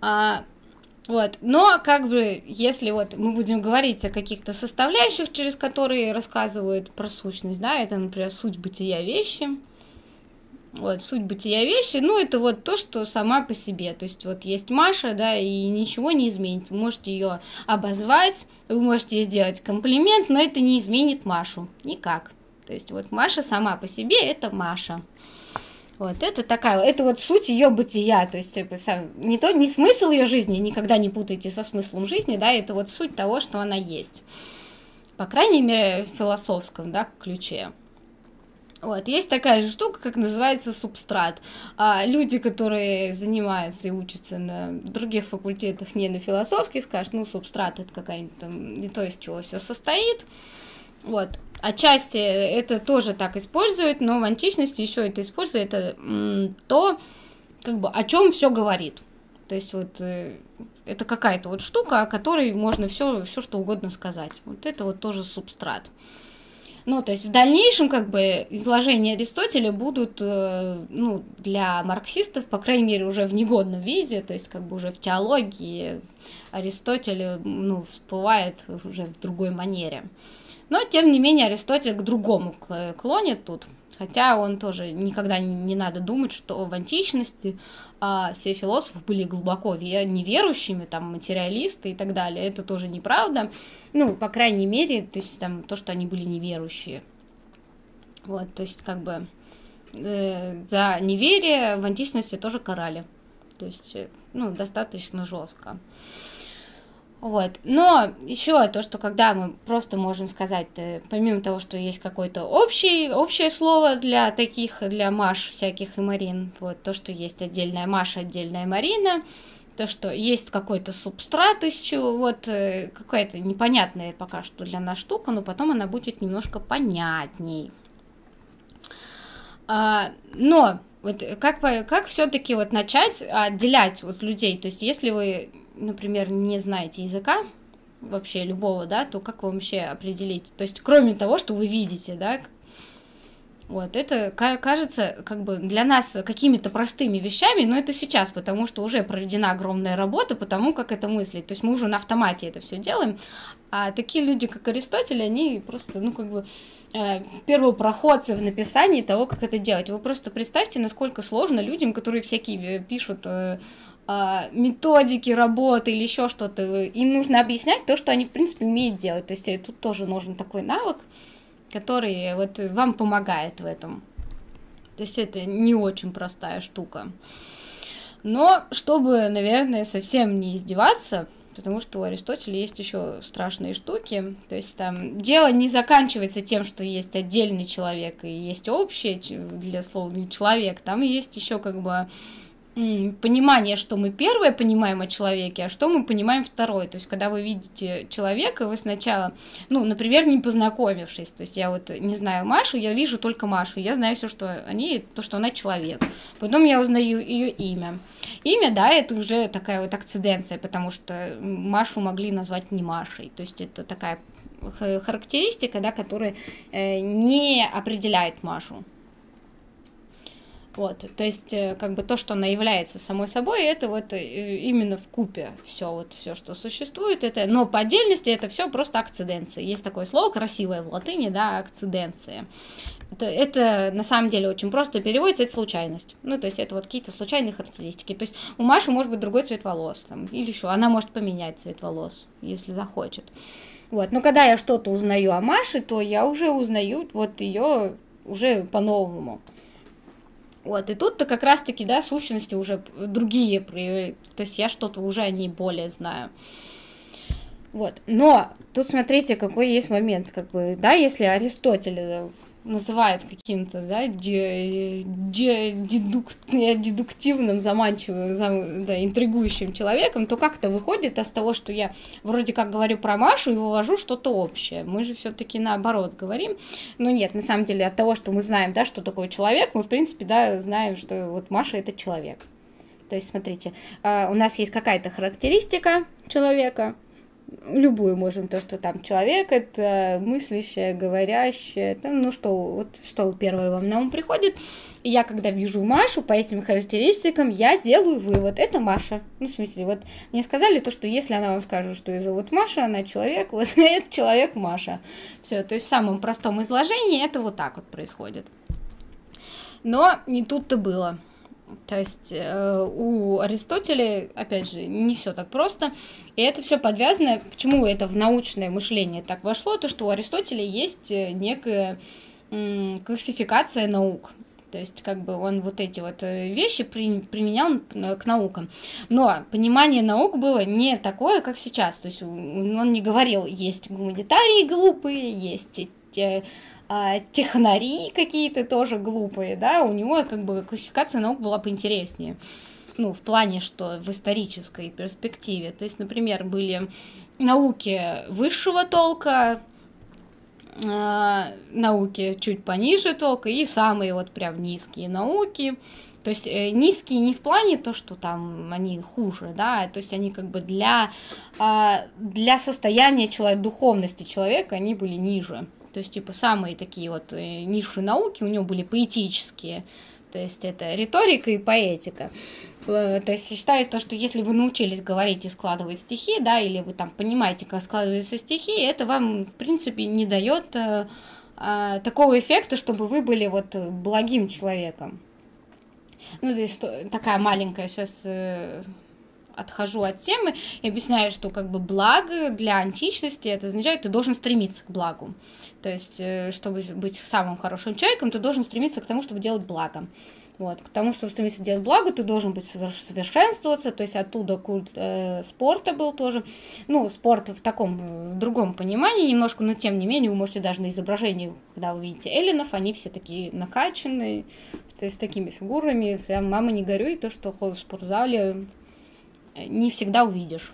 А, вот. Но, как бы, если вот мы будем говорить о каких-то составляющих, через которые рассказывают про сущность, да, это, например, суть бытия вещи, вот, суть бытия вещи, ну, это вот то, что сама по себе. То есть, вот есть Маша, да, и ничего не изменит. Вы можете ее обозвать, вы можете ей сделать комплимент, но это не изменит Машу. Никак. То есть, вот Маша сама по себе это Маша. Вот, это такая, это вот суть ее бытия, то есть типа, не то, не смысл ее жизни, никогда не путайте со смыслом жизни, да, это вот суть того, что она есть. По крайней мере, в философском, да, ключе. Вот, есть такая же штука, как называется субстрат. А люди, которые занимаются и учатся на других факультетах, не на философских, скажут, ну, субстрат это какая-нибудь там, не то, из чего все состоит. Вот. Отчасти это тоже так используют, но в античности еще это используют, это то, как бы, о чем все говорит. То есть вот э, это какая-то вот штука, о которой можно все, все что угодно сказать. Вот это вот тоже субстрат. Ну, то есть в дальнейшем как бы изложения Аристотеля будут, э, ну, для марксистов, по крайней мере, уже в негодном виде, то есть как бы уже в теологии Аристотель, ну, всплывает уже в другой манере. Но, тем не менее, Аристотель к другому клонит тут. Хотя он тоже никогда не надо думать, что в античности а, все философы были глубоко неверующими, там, материалисты и так далее. Это тоже неправда. Ну, по крайней мере, то есть там то, что они были неверующие. Вот, то есть как бы э, за неверие в античности тоже карали. То есть, э, ну, достаточно жестко. Вот. Но еще то, что когда мы просто можем сказать, э, помимо того, что есть какое-то общее, общее слово для таких, для Маш всяких и Марин, вот то, что есть отдельная Маша, отдельная Марина, то, что есть какой-то субстрат из чего, вот э, какая-то непонятная пока что для нас штука, но потом она будет немножко понятней. А, но вот как, как все-таки вот начать отделять вот людей, то есть если вы например, не знаете языка, вообще любого, да, то как вы вообще определить? То есть, кроме того, что вы видите, да, вот, это кажется как бы для нас какими-то простыми вещами, но это сейчас, потому что уже проведена огромная работа по тому, как это мыслить. То есть мы уже на автомате это все делаем. А такие люди, как Аристотель, они просто, ну, как бы э, первопроходцы в написании того, как это делать. Вы просто представьте, насколько сложно людям, которые всякие пишут э, методики работы или еще что-то. Им нужно объяснять то, что они, в принципе, умеют делать. То есть э, тут тоже нужен такой навык, который вот вам помогает в этом. То есть это не очень простая штука. Но чтобы, наверное, совсем не издеваться, потому что у Аристотеля есть еще страшные штуки. То есть там дело не заканчивается тем, что есть отдельный человек и есть общее для слова человек. Там есть еще как бы понимание, что мы первое понимаем о человеке, а что мы понимаем второе. То есть, когда вы видите человека, вы сначала, ну, например, не познакомившись, то есть я вот не знаю Машу, я вижу только Машу, я знаю все, что они, то, что она человек. Потом я узнаю ее имя. Имя, да, это уже такая вот акциденция, потому что Машу могли назвать не Машей. То есть это такая характеристика, да, которая э, не определяет Машу. Вот, то есть, э, как бы то, что она является самой собой, это вот э, именно в купе все, вот все, что существует, это, но по отдельности это все просто акциденция. Есть такое слово красивое в латыни, да, акциденция. Это, это на самом деле очень просто переводится, это случайность. Ну, то есть это вот какие-то случайные характеристики. То есть у Маши может быть другой цвет волос, там, или еще она может поменять цвет волос, если захочет. Вот, но когда я что-то узнаю о Маше, то я уже узнаю вот ее уже по-новому. Вот, и тут-то как раз-таки, да, сущности уже другие, то есть я что-то уже о ней более знаю. Вот, но тут смотрите, какой есть момент, как бы, да, если Аристотель э, называют каким-то, да, де, де, дедук, дедуктивным, заманчивым, зам, да, интригующим человеком, то как-то выходит из того, что я вроде как говорю про Машу и вывожу что-то общее. Мы же все-таки наоборот говорим. Но нет, на самом деле от того, что мы знаем, да, что такое человек, мы, в принципе, да, знаем, что вот Маша это человек. То есть, смотрите, а, у нас есть какая-то характеристика человека, любую можем, то, что там человек, это мыслящее, говорящее, там, ну что, вот что первое вам на ум приходит. И я, когда вижу Машу по этим характеристикам, я делаю вывод, это Маша. Ну, в смысле, вот мне сказали то, что если она вам скажет, что ее зовут Маша, она человек, вот это человек Маша. Все, то есть в самом простом изложении это вот так вот происходит. Но не тут-то было. То есть э, у Аристотеля, опять же, не все так просто. И это все подвязано, почему это в научное мышление так вошло, то что у Аристотеля есть э, некая классификация наук. То есть, как бы он вот эти вот э, вещи при, применял к наукам. Но понимание наук было не такое, как сейчас. То есть он не говорил, есть гуманитарии глупые, есть те, а, технари какие-то тоже глупые, да, у него как бы классификация наук была поинтереснее. Ну, в плане, что в исторической перспективе. То есть, например, были науки высшего толка, э, науки чуть пониже толка и самые вот прям низкие науки. То есть э, низкие не в плане то, что там они хуже, да, то есть они как бы для, э, для состояния человека, духовности человека они были ниже. То есть, типа, самые такие вот э, ниши науки у него были поэтические. То есть это риторика и поэтика. Э, то есть считают то, что если вы научились говорить и складывать стихи, да, или вы там понимаете, как складываются стихи, это вам, в принципе, не дает э, э, такого эффекта, чтобы вы были вот благим человеком. Ну, то есть такая маленькая сейчас отхожу от темы и объясняю, что как бы благо для античности это означает, ты должен стремиться к благу. То есть, э, чтобы быть самым хорошим человеком, ты должен стремиться к тому, чтобы делать благо. Вот, к тому, чтобы стремиться делать благо, ты должен быть совершенствоваться, то есть оттуда культ э, спорта был тоже. Ну, спорт в таком в другом понимании немножко, но тем не менее, вы можете даже на изображении, когда вы видите эллинов, они все такие накачанные, то есть с такими фигурами, прям мама не горюй, то, что в спортзале не всегда увидишь.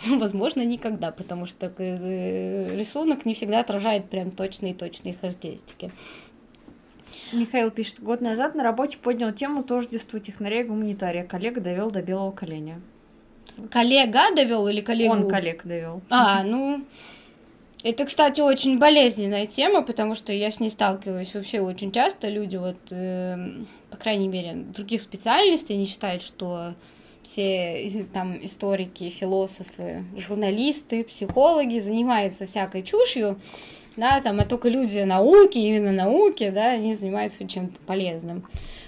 Возможно, никогда, потому что э, рисунок не всегда отражает прям точные-точные характеристики. Михаил пишет, год назад на работе поднял тему тождества технаря и гуманитария. Коллега довел до белого коленя. Коллега довел или коллегу? Он коллег довел. А, ну, это, кстати, очень болезненная тема, потому что я с ней сталкиваюсь вообще очень часто. Люди вот, э, по крайней мере, других специальностей, они считают, что все там историки, философы, журналисты, психологи занимаются всякой чушью, да, там, а только люди науки, именно науки, да, они занимаются чем-то полезным.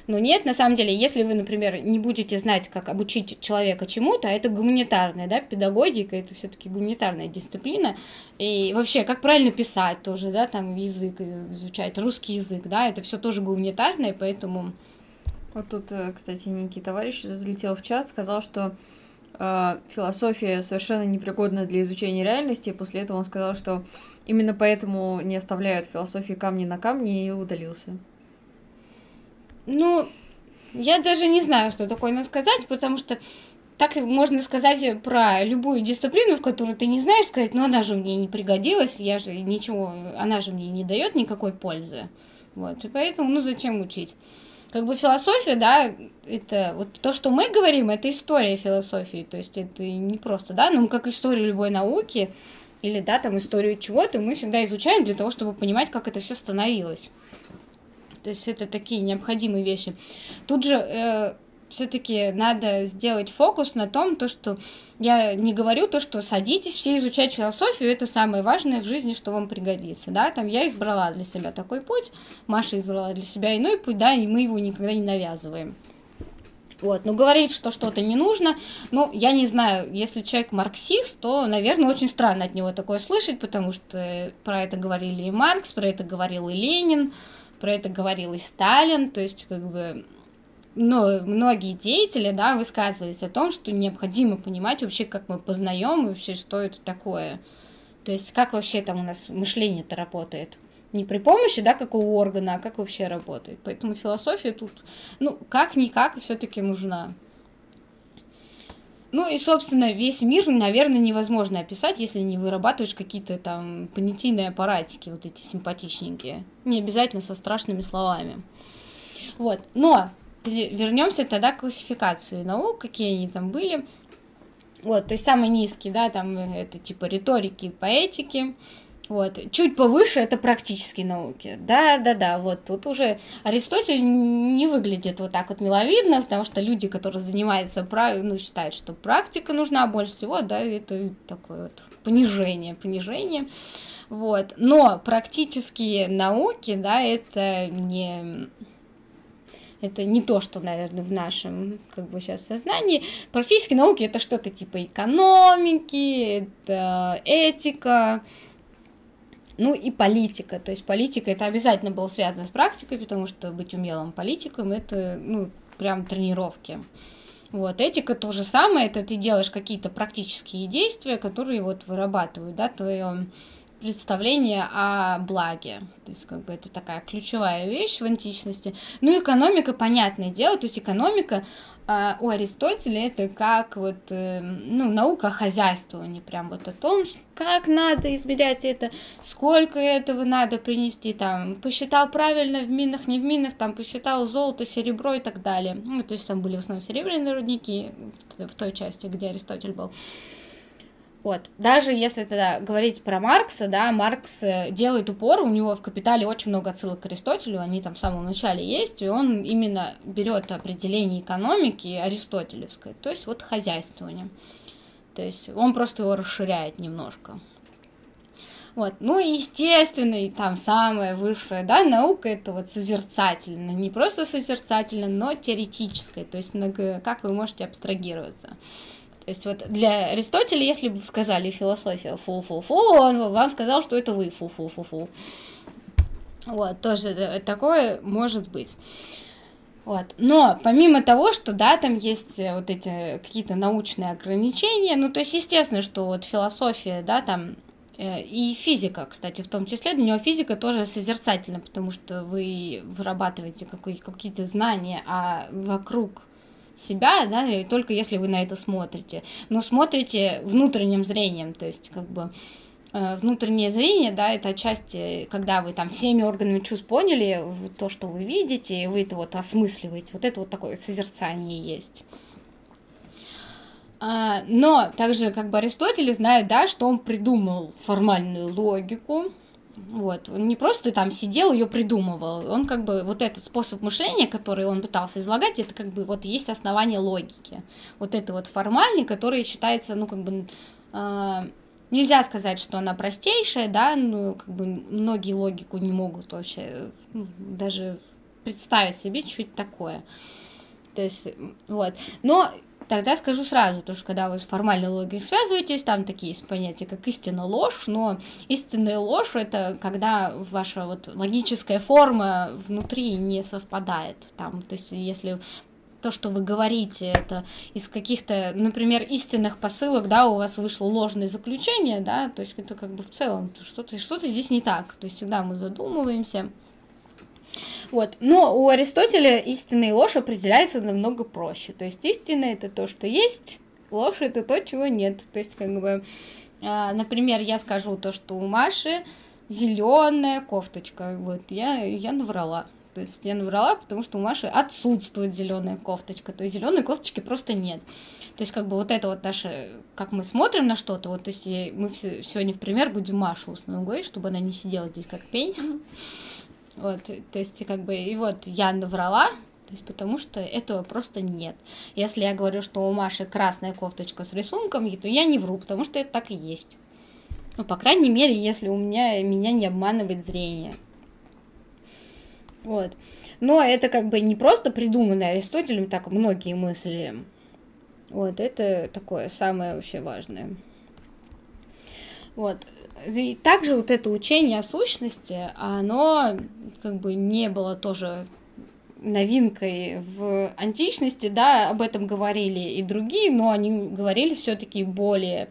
Но нет, на самом деле, если вы, например, не будете знать, как обучить человека чему-то, а это гуманитарная, да, педагогика, это все-таки гуманитарная дисциплина, и вообще, как правильно писать тоже, да, там язык изучать, русский язык, да, это все тоже гуманитарное, поэтому... Вот тут, э, кстати, некий товарищ залетел в чат, сказал, что э, философия совершенно непригодна для изучения реальности. После этого он сказал, что именно поэтому не оставляют философии камни на камне и удалился. Ну, я даже не знаю, что такое надо сказать, потому что так можно сказать про любую дисциплину, в которую ты не знаешь, сказать, ну она же мне не пригодилась, я же ничего, она же мне не дает никакой пользы. Вот, и поэтому, ну зачем учить? Как бы философия, да, это вот то, что мы говорим, это история философии, то есть это не просто, да, ну как история любой науки, или, да, там историю чего-то мы всегда изучаем для того, чтобы понимать, как это все становилось. То есть это такие необходимые вещи. Тут же э, все-таки надо сделать фокус на том, то, что я не говорю то, что садитесь все изучать философию, это самое важное в жизни, что вам пригодится, да, там я избрала для себя такой путь, Маша избрала для себя иной путь, да, и мы его никогда не навязываем. Вот, ну говорить, что что-то не нужно, ну, я не знаю, если человек марксист, то, наверное, очень странно от него такое слышать, потому что про это говорили и Маркс, про это говорил и Ленин, про это говорил и Сталин, то есть, как бы, ну, многие деятели, да, высказывались о том, что необходимо понимать вообще, как мы познаем и вообще, что это такое. То есть, как вообще там у нас мышление-то работает. Не при помощи, да, какого органа, а как вообще работает. Поэтому философия тут, ну, как-никак все-таки нужна. Ну и, собственно, весь мир, наверное, невозможно описать, если не вырабатываешь какие-то там понятийные аппаратики, вот эти симпатичненькие. Не обязательно со страшными словами. Вот. Но вернемся тогда к классификации наук, какие они там были. Вот, то есть самый низкий, да, там это типа риторики поэтики, вот. Чуть повыше это практические науки. Да, да, да. Вот тут уже Аристотель не выглядит вот так вот миловидно, потому что люди, которые занимаются прав... ну, считают, что практика нужна больше всего, да, это такое вот понижение, понижение. Вот. Но практические науки, да, это не это не то, что, наверное, в нашем, как бы, сейчас сознании. Практические науки — это что-то типа экономики, это этика, ну и политика. То есть политика это обязательно было связано с практикой, потому что быть умелым политиком это ну, прям тренировки. Вот, этика то же самое, это ты делаешь какие-то практические действия, которые вот вырабатывают, да, твое представление о благе. То есть, как бы это такая ключевая вещь в античности. Ну, экономика, понятное дело, то есть экономика а у Аристотеля это как вот, э, ну, наука хозяйствования, прям вот о том, как надо измерять это, сколько этого надо принести, там, посчитал правильно в минах, не в минах, там, посчитал золото, серебро и так далее. Ну, то есть там были в основном серебряные рудники в той части, где Аристотель был. Вот. Даже если тогда говорить про Маркса, да, Маркс э, делает упор, у него в «Капитале» очень много отсылок к Аристотелю, они там в самом начале есть, и он именно берет определение экономики аристотелевской, то есть вот хозяйствование. То есть он просто его расширяет немножко. Вот. Ну и, естественно, и там самая высшая, да, наука это вот созерцательная, не просто созерцательная, но теоретическая, то есть как вы можете абстрагироваться. То есть вот для Аристотеля, если бы сказали философия фу-фу-фу, он вам сказал, что это вы фу-фу-фу-фу. Вот, тоже такое может быть. Вот. Но помимо того, что да, там есть э, вот эти какие-то научные ограничения, ну то есть естественно, что вот философия, да, там э, и физика, кстати, в том числе, для него физика тоже созерцательна, потому что вы вырабатываете какие-то знания, а вокруг себя, да, только если вы на это смотрите. Но смотрите внутренним зрением, то есть как бы э, внутреннее зрение, да, это отчасти, когда вы там всеми органами чувств поняли то, что вы видите, и вы это вот осмысливаете. Вот это вот такое созерцание есть. А, но также как бы Аристотель знает, да, что он придумал формальную логику, вот, он не просто там сидел, ее придумывал, он как бы вот этот способ мышления, который он пытался излагать, это как бы вот есть основание логики. Вот это вот формальный, который считается, ну как бы э, нельзя сказать, что она простейшая, да, ну как бы многие логику не могут вообще, ну, даже представить себе чуть такое. То есть, вот. Но тогда скажу сразу, потому что когда вы с формальной логикой связываетесь, там такие есть понятия, как истина ложь, но истинная ложь это когда ваша вот логическая форма внутри не совпадает. Там, то есть, если то, что вы говорите, это из каких-то, например, истинных посылок, да, у вас вышло ложное заключение, да, то есть это как бы в целом что-то что здесь не так, то есть всегда мы задумываемся. Вот. Но у Аристотеля истина и ложь определяется намного проще. То есть истина это то, что есть, ложь это то, чего нет. То есть, как бы, э, например, я скажу то, что у Маши зеленая кофточка. Вот, я, я наврала. То есть я наврала, потому что у Маши отсутствует зеленая кофточка. То есть зеленой кофточки просто нет. То есть, как бы вот это вот наше, как мы смотрим на что-то, вот если мы все, сегодня в пример будем Машу говорить, чтобы она не сидела здесь как пень. Вот, то есть, как бы, и вот я наврала, то есть, потому что этого просто нет. Если я говорю, что у Маши красная кофточка с рисунком, то я не вру, потому что это так и есть. Ну, по крайней мере, если у меня меня не обманывает зрение. Вот. Но это как бы не просто придуманное Аристотелем, так многие мысли. Вот, это такое самое вообще важное. Вот. И также вот это учение о сущности, оно как бы не было тоже новинкой в античности, да, об этом говорили и другие, но они говорили все-таки более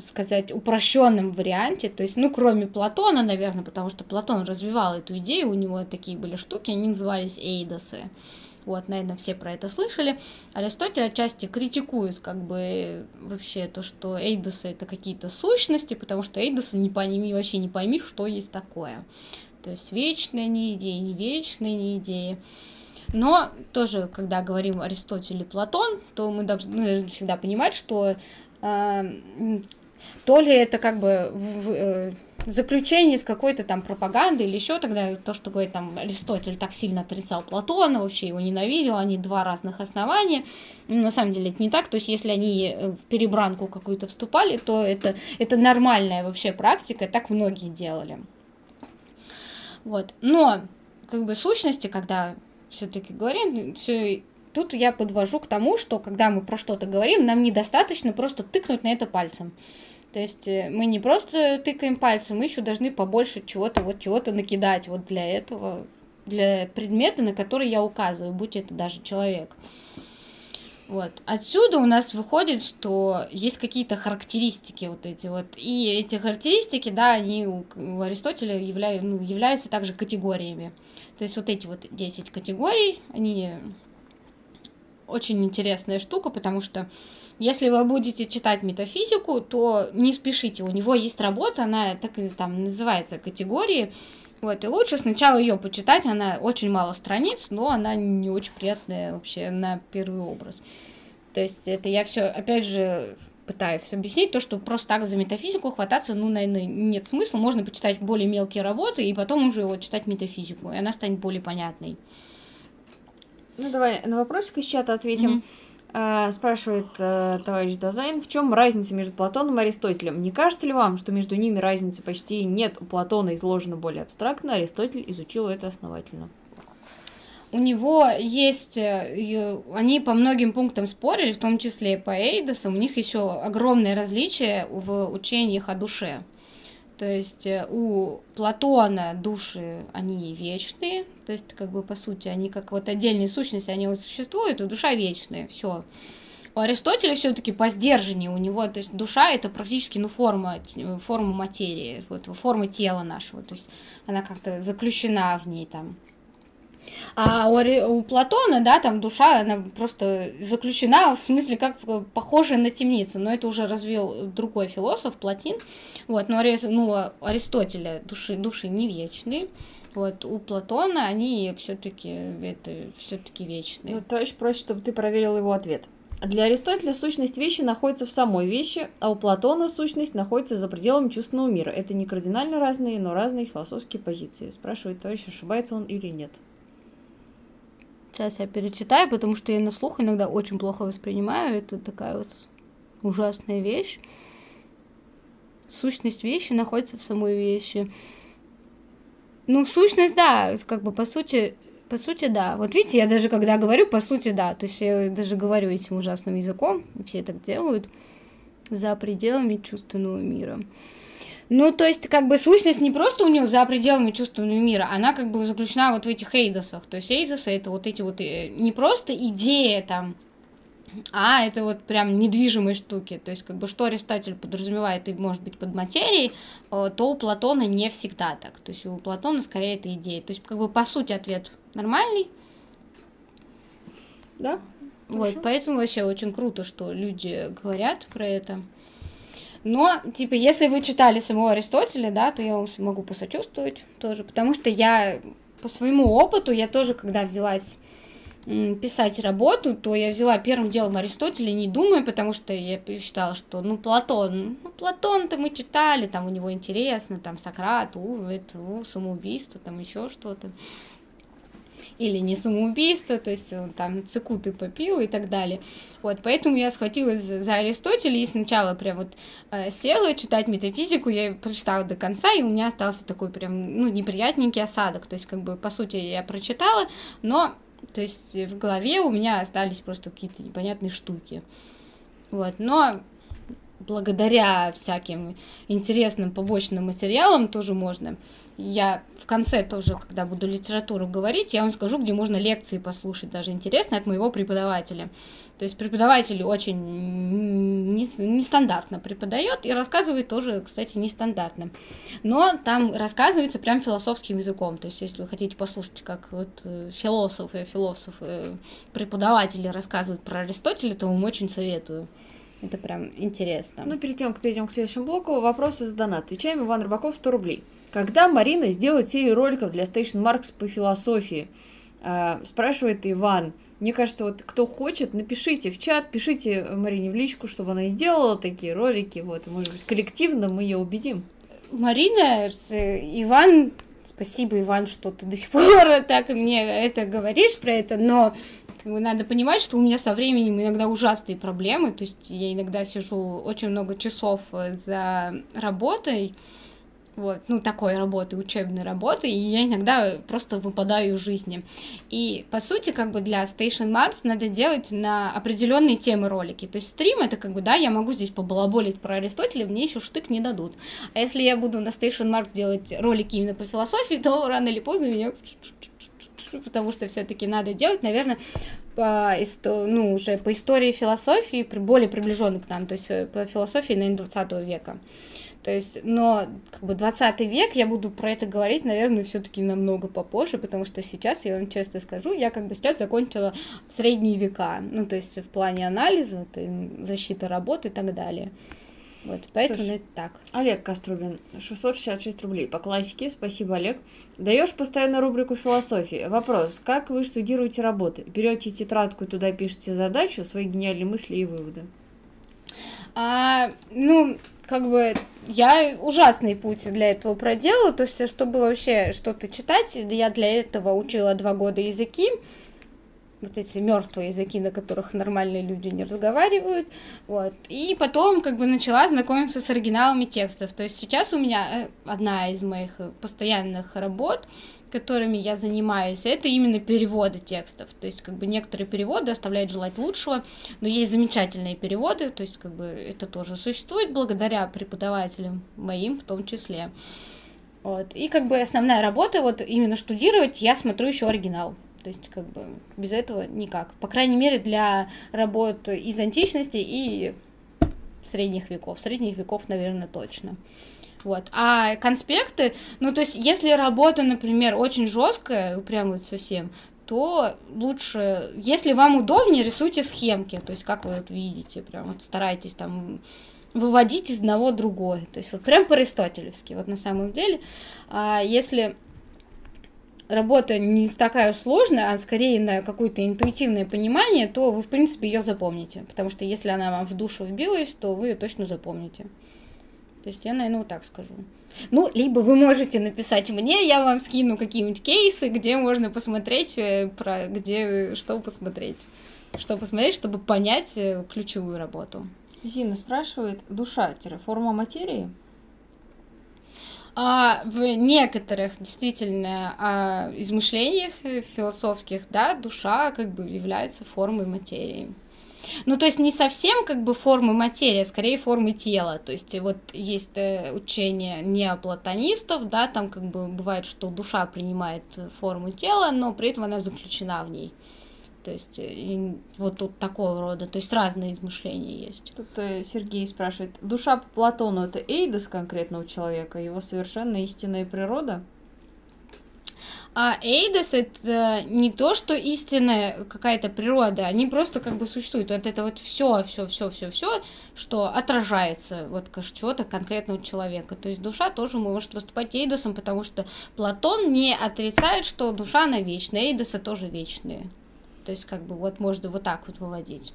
сказать, упрощенном варианте, то есть, ну, кроме Платона, наверное, потому что Платон развивал эту идею, у него такие были штуки, они назывались эйдосы. Вот, наверное, все про это слышали. Аристотель отчасти критикует как бы вообще то, что эйдосы это какие-то сущности, потому что эйдосы не пойми, вообще не пойми, что есть такое. То есть вечные не идеи, не вечные не идеи. Но тоже, когда говорим Аристотель и Платон, то мы должны всегда понимать, что э, то ли это как бы в, э, заключение из какой-то там пропаганды или еще тогда то, что говорит там Аристотель так сильно отрицал Платона, вообще его ненавидел, они два разных основания. Ну, на самом деле это не так, то есть если они э, в перебранку какую-то вступали, то это, это нормальная вообще практика, так многие делали. Вот. Но, как бы, сущности, когда все-таки говорим, все тут я подвожу к тому, что когда мы про что-то говорим, нам недостаточно просто тыкнуть на это пальцем. То есть э, мы не просто тыкаем пальцем, мы еще должны побольше чего-то вот чего-то накидать вот для этого, для предмета, на который я указываю, будь это даже человек. Вот. Отсюда у нас выходит, что есть какие-то характеристики вот эти вот. И эти характеристики, да, они у, у Аристотеля являют, ну, являются также категориями. То есть вот эти вот 10 категорий, они очень интересная штука, потому что если вы будете читать метафизику, то не спешите, у него есть работа, она так и там называется категории, вот, и лучше сначала ее почитать, она очень мало страниц, но она не очень приятная вообще на первый образ. То есть это я все, опять же, пытаюсь объяснить, то, что просто так за метафизику хвататься, ну, наверное, нет смысла. Можно почитать более мелкие работы и потом уже вот читать метафизику, и она станет более понятной. Ну, давай на вопросик из чата ответим. Mm-hmm. Спрашивает э, товарищ Дазайн, в чем разница между Платоном и Аристотелем? Не кажется ли вам, что между ними разницы почти нет? У Платона изложено более абстрактно, Аристотель изучил это основательно. У него есть, э, они по многим пунктам спорили, в том числе и по Эйдосу, у них еще огромное различие в учениях о душе. То есть э, у Платона души, они вечные, то есть как бы по сути они как вот отдельные сущности, они вот существуют, и душа вечная, все. У Аристотеля все-таки по сдержанию у него, то есть душа это практически ну форма, форма материи, вот форма тела нашего, то есть она как-то заключена в ней там. А у, у Платона, да, там душа, она просто заключена, в смысле, как похожая на темницу, но это уже развил другой философ, Платин, вот, но ну, Аристотеля души, души не вечные, вот, у Платона они все-таки это все-таки вечные. Ну, то есть проще, чтобы ты проверил его ответ. Для Аристотеля сущность вещи находится в самой вещи, а у Платона сущность находится за пределами чувственного мира. Это не кардинально разные, но разные философские позиции. Спрашивает товарищ, ошибается он или нет. Сейчас я перечитаю, потому что я на слух иногда очень плохо воспринимаю. Это такая вот ужасная вещь. Сущность вещи находится в самой вещи. Ну, сущность, да, как бы по сути, по сути, да. Вот видите, я даже когда говорю, по сути, да. То есть я даже говорю этим ужасным языком, все так делают, за пределами чувственного мира. Ну, то есть, как бы сущность не просто у него за пределами чувственного мира, она как бы заключена вот в этих эйдосах. То есть эйдосы это вот эти вот э, не просто идея там, а это вот прям недвижимые штуки. То есть, как бы, что Аристотель подразумевает и может быть под материей, э, то у Платона не всегда так. То есть у Платона скорее это идея. То есть, как бы, по сути, ответ нормальный. Да. Вот, Хорошо. поэтому вообще очень круто, что люди говорят про это. Но, типа, если вы читали самого Аристотеля, да, то я вам могу посочувствовать тоже, потому что я по своему опыту, я тоже, когда взялась писать работу, то я взяла первым делом Аристотеля, не думая, потому что я считала, что, ну, Платон, ну, Платон-то мы читали, там у него интересно, там Сократ, у, это, у, самоубийство, там еще что-то или не самоубийство, то есть он там цикуты попил и так далее. Вот, поэтому я схватилась за Аристотеля и сначала прям вот э, села читать метафизику, я прочитала до конца, и у меня остался такой прям, ну, неприятненький осадок, то есть как бы, по сути, я прочитала, но, то есть в голове у меня остались просто какие-то непонятные штуки. Вот, но благодаря всяким интересным побочным материалам тоже можно. Я в конце тоже, когда буду литературу говорить, я вам скажу, где можно лекции послушать, даже интересно, от моего преподавателя. То есть преподаватель очень нестандартно преподает и рассказывает тоже, кстати, нестандартно. Но там рассказывается прям философским языком. То есть если вы хотите послушать, как вот э, философы, философы, преподаватели рассказывают про Аристотеля, то вам очень советую. Это прям интересно. Ну, перед тем, как перейдем к следующему блоку, вопросы из донат. Отвечаем Иван Рыбаков, 100 рублей. Когда Марина сделает серию роликов для Station Marks по философии? А, спрашивает Иван. Мне кажется, вот кто хочет, напишите в чат, пишите Марине в личку, чтобы она сделала такие ролики. Вот, может быть, коллективно мы ее убедим. Марина, Иван, спасибо, Иван, что ты до сих пор так мне это говоришь про это, но надо понимать, что у меня со временем иногда ужасные проблемы, то есть я иногда сижу очень много часов э, за работой, вот, ну, такой работы, учебной работы, и я иногда просто выпадаю из жизни. И, по сути, как бы для Station Mars надо делать на определенные темы ролики. То есть стрим это как бы, да, я могу здесь побалаболить про Аристотеля, мне еще штык не дадут. А если я буду на Station Mars делать ролики именно по философии, то рано или поздно меня потому что все-таки надо делать, наверное, по, ну, уже по истории философии, более приближенный к нам, то есть э, по философии, наверное, 20 века. То есть, но как бы 20 век я буду про это говорить, наверное, все-таки намного попозже, потому что сейчас, я вам честно скажу, я как бы сейчас закончила средние века, ну, то есть в плане анализа, защиты работы и так далее. Вот, поэтому Слушай, это так. Олег Кострубин, 666 рублей. По классике, спасибо, Олег. Даешь постоянно рубрику философии. Вопрос, как вы штудируете работы? Берете тетрадку, туда пишете задачу, свои гениальные мысли и выводы? А, ну, как бы я ужасный путь для этого проделала, то есть, чтобы вообще что-то читать, я для этого учила два года языки, вот эти мертвые языки, на которых нормальные люди не разговаривают, вот, и потом как бы начала знакомиться с оригиналами текстов, то есть сейчас у меня э, одна из моих постоянных работ, которыми я занимаюсь, это именно переводы текстов, то есть как бы некоторые переводы оставляют желать лучшего, но есть замечательные переводы, то есть как бы это тоже существует благодаря преподавателям моим в том числе. Вот. И как бы основная работа, вот именно штудировать, я смотрю еще оригинал. То есть, как бы, без этого никак. По крайней мере, для работ из античности и средних веков. Средних веков, наверное, точно. Вот. А конспекты, ну, то есть, если работа, например, очень жесткая, прям вот совсем, то лучше, если вам удобнее, рисуйте схемки, то есть, как вы вот видите, прям вот старайтесь там выводить из одного другое, то есть, вот прям по-аристотелевски, вот на самом деле, а если работа не такая сложная, а скорее на какое-то интуитивное понимание, то вы, в принципе, ее запомните. Потому что если она вам в душу вбилась, то вы ее точно запомните. То есть я, наверное, вот так скажу. Ну, либо вы можете написать мне, я вам скину какие-нибудь кейсы, где можно посмотреть, э, про где что посмотреть. Что посмотреть, чтобы понять э, ключевую работу. Зина спрашивает, душа-форма материи? А в некоторых действительно а, измышлениях философских, да, душа как бы является формой материи. Ну, то есть не совсем как бы формы материи, а скорее формы тела. То есть вот есть э, учение неоплатонистов, да, там как бы бывает, что душа принимает форму тела, но при этом она заключена в ней. То есть и вот тут такого рода, то есть разные измышления есть. Тут э, Сергей спрашивает, душа по Платону это эйдос конкретного человека, его совершенно истинная природа? А Эйдос это не то, что истинная какая-то природа, они просто как бы существуют. Вот это вот все, все, все, все, все, что отражается вот чего-то конкретного человека. То есть душа тоже может выступать Эйдосом, потому что Платон не отрицает, что душа она вечная, Эйдосы тоже вечные. То есть как бы вот можно вот так вот выводить.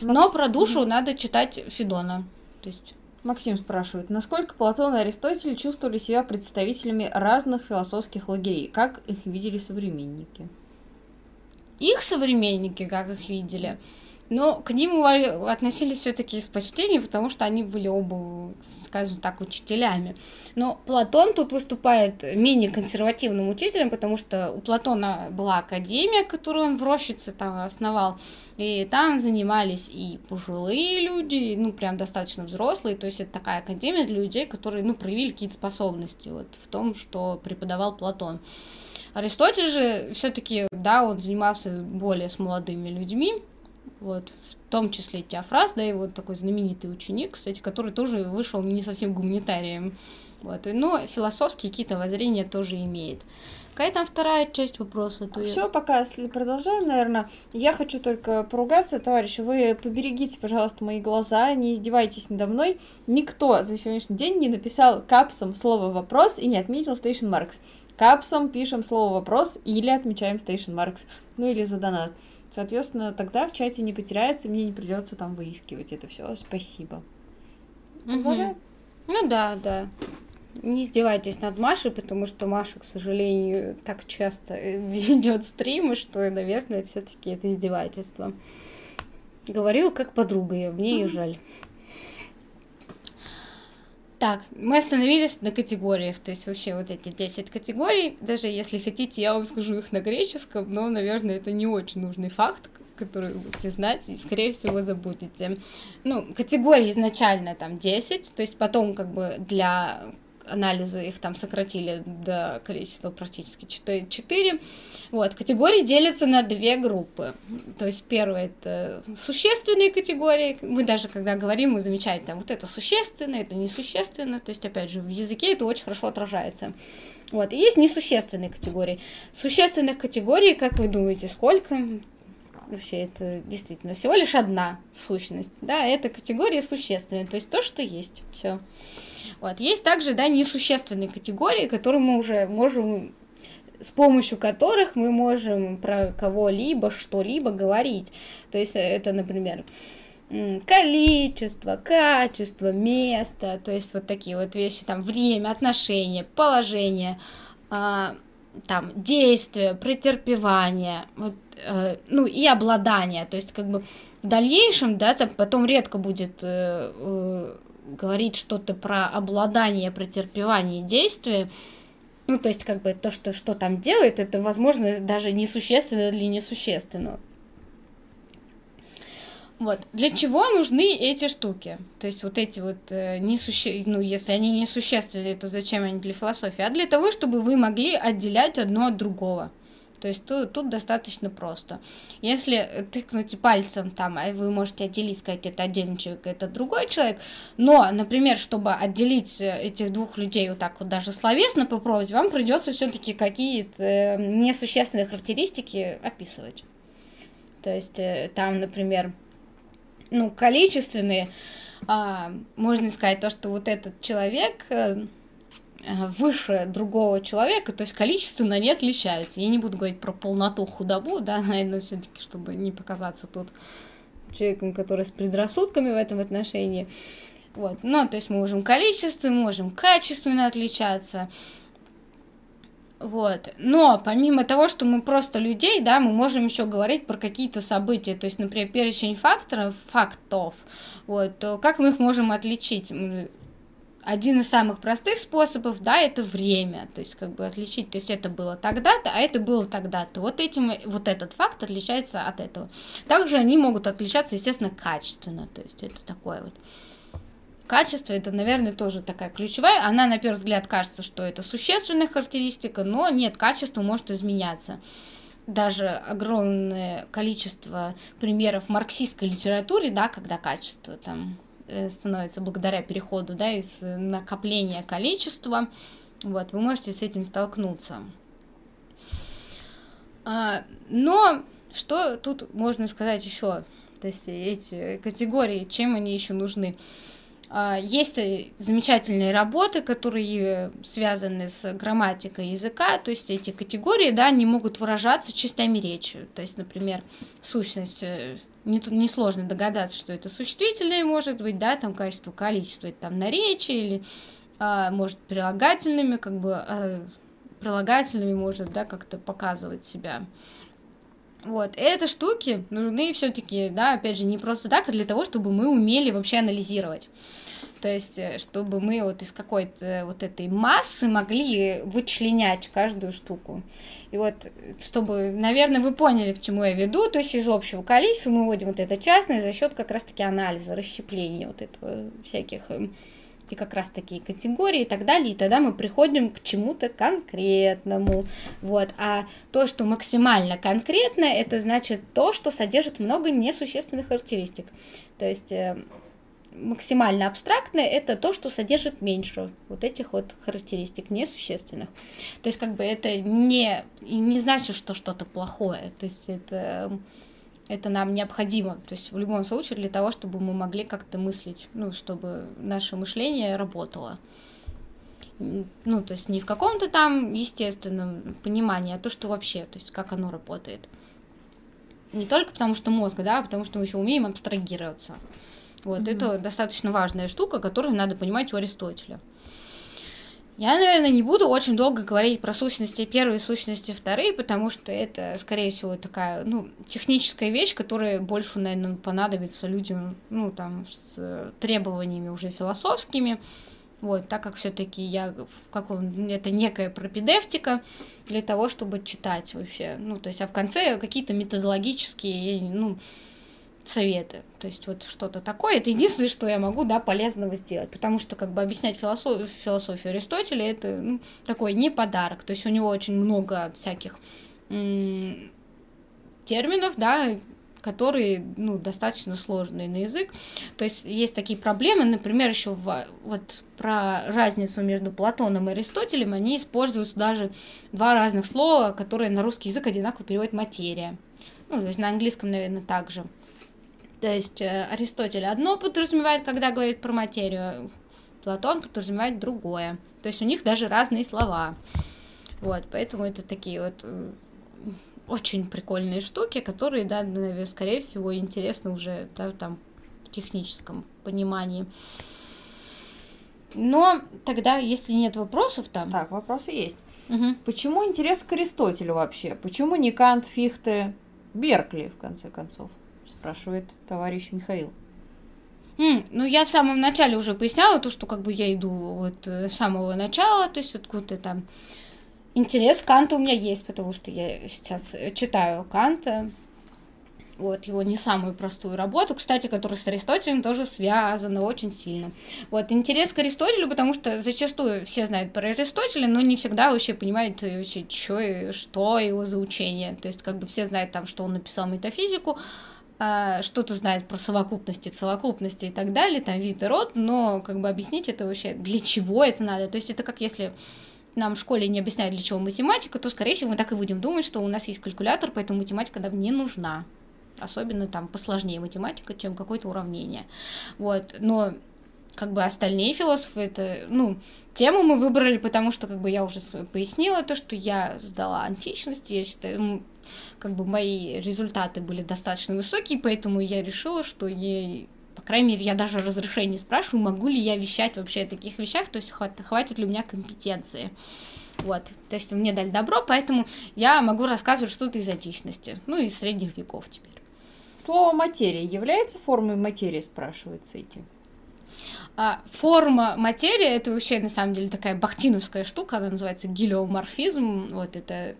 Но про душу надо читать Федона. То есть Максим спрашивает, насколько Платон и Аристотель чувствовали себя представителями разных философских лагерей? Как их видели современники? Их современники, как их видели? Но к ним относились все-таки с почтением, потому что они были оба, скажем так, учителями. Но Платон тут выступает менее консервативным учителем, потому что у Платона была академия, которую он в Рощице там основал, и там занимались и пожилые люди, ну, прям достаточно взрослые, то есть это такая академия для людей, которые, ну, проявили какие-то способности вот в том, что преподавал Платон. Аристотель же все-таки, да, он занимался более с молодыми людьми, вот, в том числе Теофраз, да, и вот такой знаменитый ученик, кстати, который тоже вышел не совсем гуманитарием, вот, но философские какие-то воззрения тоже имеет. Какая там вторая часть вопроса? То Все, я... пока продолжаем, наверное. Я хочу только поругаться, товарищи. Вы поберегите, пожалуйста, мои глаза, не издевайтесь надо мной. Никто за сегодняшний день не написал капсом слово вопрос и не отметил Station Marks. Капсом пишем слово вопрос или отмечаем Station Marks. Ну или за донат. Соответственно, тогда в чате не потеряется, мне не придется там выискивать это все. Спасибо. Угу. Ну да, да. Не издевайтесь над Машей, потому что Маша, к сожалению, так часто ведет стримы, что, наверное, все-таки это издевательство. Говорю как подруга, я мне ее жаль. Так, мы остановились на категориях, то есть вообще вот эти 10 категорий, даже если хотите, я вам скажу их на греческом, но, наверное, это не очень нужный факт, который вы будете знать, и, скорее всего, забудете. Ну, категории изначально там 10, то есть потом как бы для анализа их там сократили до количества практически 4. 4. Вот, категории делятся на две группы. То есть первая это существенные категории. Мы даже когда говорим, мы замечаем там вот это существенно, это несущественно. То есть, опять же, в языке это очень хорошо отражается. Вот, и есть несущественные категории. Существенных категорий, как вы думаете, сколько? Вообще, это действительно всего лишь одна сущность. Да, это категория существенная, то есть то, что есть. Все. Вот. Есть также, да, несущественные категории, которые мы уже можем с помощью которых мы можем про кого-либо, что-либо говорить. То есть это, например, количество, качество, место, то есть вот такие вот вещи, там время, отношения, положение, а, там действие, претерпевание, вот, э, ну и обладание, то есть как бы в дальнейшем, да, там потом редко будет э, говорить что-то про обладание, претерпевание действия, ну, то есть, как бы, то, что, что там делает, это, возможно, даже несущественно или несущественно. Вот. Для чего нужны эти штуки? То есть вот эти вот э, несуще... ну, если они несущественные, то зачем они для философии? А для того, чтобы вы могли отделять одно от другого. То есть тут, тут достаточно просто. Если тыкнуть пальцем там, а вы можете отделить, сказать, это отдельный человек, это другой человек, но, например, чтобы отделить э, этих двух людей вот так вот даже словесно попробовать, вам придется все-таки какие-то э, несущественные характеристики описывать. То есть э, там, например, ну, количественные, а, можно сказать то, что вот этот человек Э, выше другого человека, то есть количественно они отличаются. Я не буду говорить про полноту, худобу, да, наверное, все-таки, чтобы не показаться тут человеком, который с предрассудками в этом отношении. Вот, ну, то есть мы можем количественно, можем качественно отличаться. Вот. Но помимо того, что мы просто людей, да, мы можем еще говорить про какие-то события, то есть, например, перечень факторов, фактов, вот, то как мы их можем отличить? Один из самых простых способов, да, это время, то есть как бы отличить, то есть это было тогда-то, а это было тогда-то. Вот этим, вот этот факт отличается от этого. Также они могут отличаться, естественно, качественно, то есть это такое вот. Качество это, наверное, тоже такая ключевая. Она, на первый взгляд, кажется, что это существенная характеристика, но нет, качество может изменяться. Даже огромное количество примеров в марксистской литературе, да, когда качество там становится благодаря переходу, да, из накопления количества, вот, вы можете с этим столкнуться. А, но что тут можно сказать еще? То есть эти категории, чем они еще нужны? А, есть замечательные работы, которые связаны с грамматикой языка, то есть эти категории, да, они могут выражаться частями речи. То есть, например, сущность э, несложно не догадаться, что это существительное может быть, да, там качество, количество, это там наречие или а, может прилагательными, как бы а, прилагательными может, да, как-то показывать себя. Вот, эти штуки нужны все-таки, да, опять же, не просто так, а для того, чтобы мы умели вообще анализировать. То есть, э, чтобы мы вот из какой-то вот этой массы могли вычленять каждую штуку. И вот, чтобы, наверное, вы поняли, к чему я веду, то есть из общего количества мы вводим вот это частное за счет как раз-таки анализа, расщепления вот этого всяких эм, и как раз такие категории и так далее, и тогда мы приходим к чему-то конкретному, вот, а то, что максимально конкретно, это значит то, что содержит много несущественных характеристик, то есть э, максимально абстрактное это то, что содержит меньше вот этих вот характеристик несущественных. То есть как бы это не, не значит, что что-то плохое. То есть это, это нам необходимо. То есть в любом случае для того, чтобы мы могли как-то мыслить, ну, чтобы наше мышление работало. Ну, то есть не в каком-то там естественном понимании, а то, что вообще, то есть как оно работает. Не только потому, что мозг, да, а потому что мы еще умеем абстрагироваться. Вот, mm-hmm. это достаточно важная штука, которую надо понимать у Аристотеля. Я, наверное, не буду очень долго говорить про сущности первой и сущности второй, потому что это, скорее всего, такая, ну, техническая вещь, которая больше, наверное, понадобится людям, ну, там, с требованиями уже философскими. Вот, так как все-таки я в каком это некая пропедевтика для того, чтобы читать вообще. Ну, то есть, а в конце какие-то методологические, ну, советы. То есть вот что-то такое. Это единственное, что я могу, да, полезного сделать. Потому что как бы объяснять философию, философию Аристотеля это ну, такой не подарок. То есть у него очень много всяких м- терминов, да, которые, ну, достаточно сложные на язык. То есть есть такие проблемы, например, еще в, вот про разницу между Платоном и Аристотелем, они используют даже два разных слова, которые на русский язык одинаково переводят материя. Ну, то есть на английском, наверное, также. То есть э, Аристотель одно подразумевает, когда говорит про материю, Платон подразумевает другое. То есть у них даже разные слова. Вот, поэтому это такие вот очень прикольные штуки, которые, да, наверное, скорее всего, интересны уже да, там в техническом понимании. Но тогда, если нет вопросов там... Так, вопросы есть. Угу. Почему интерес к Аристотелю вообще? Почему не Кант, Фихте, Беркли, в конце концов? Спрашивает товарищ Михаил. Mm, ну, я в самом начале уже поясняла то, что как бы я иду вот э, с самого начала, то есть откуда там интерес к Канту у меня есть, потому что я сейчас читаю Канта, вот его не самую простую работу, кстати, которая с Аристотелем тоже связана очень сильно. Вот интерес к Аристотелю, потому что зачастую все знают про Аристотеля, но не всегда вообще понимают вообще, что и что его за учение. То есть как бы все знают там, что он написал метафизику, что-то знает про совокупности, целокупности и так далее, там вид и род, но как бы объяснить это вообще, для чего это надо. То есть это как если нам в школе не объясняют, для чего математика, то, скорее всего, мы так и будем думать, что у нас есть калькулятор, поэтому математика нам не нужна. Особенно там посложнее математика, чем какое-то уравнение. Вот, но как бы остальные философы, это, ну, тему мы выбрали, потому что, как бы, я уже пояснила то, что я сдала античность, я считаю, как бы мои результаты были достаточно высокие, поэтому я решила, что я, по крайней мере, я даже разрешение спрашиваю, могу ли я вещать вообще о таких вещах, то есть хватит ли у меня компетенции. Вот, то есть мне дали добро, поэтому я могу рассказывать что-то из античности, ну и средних веков теперь. Слово материя является формой материи, спрашивается этим. А форма материи это вообще на самом деле такая бахтиновская штука, она называется гелиоморфизм. Вот это.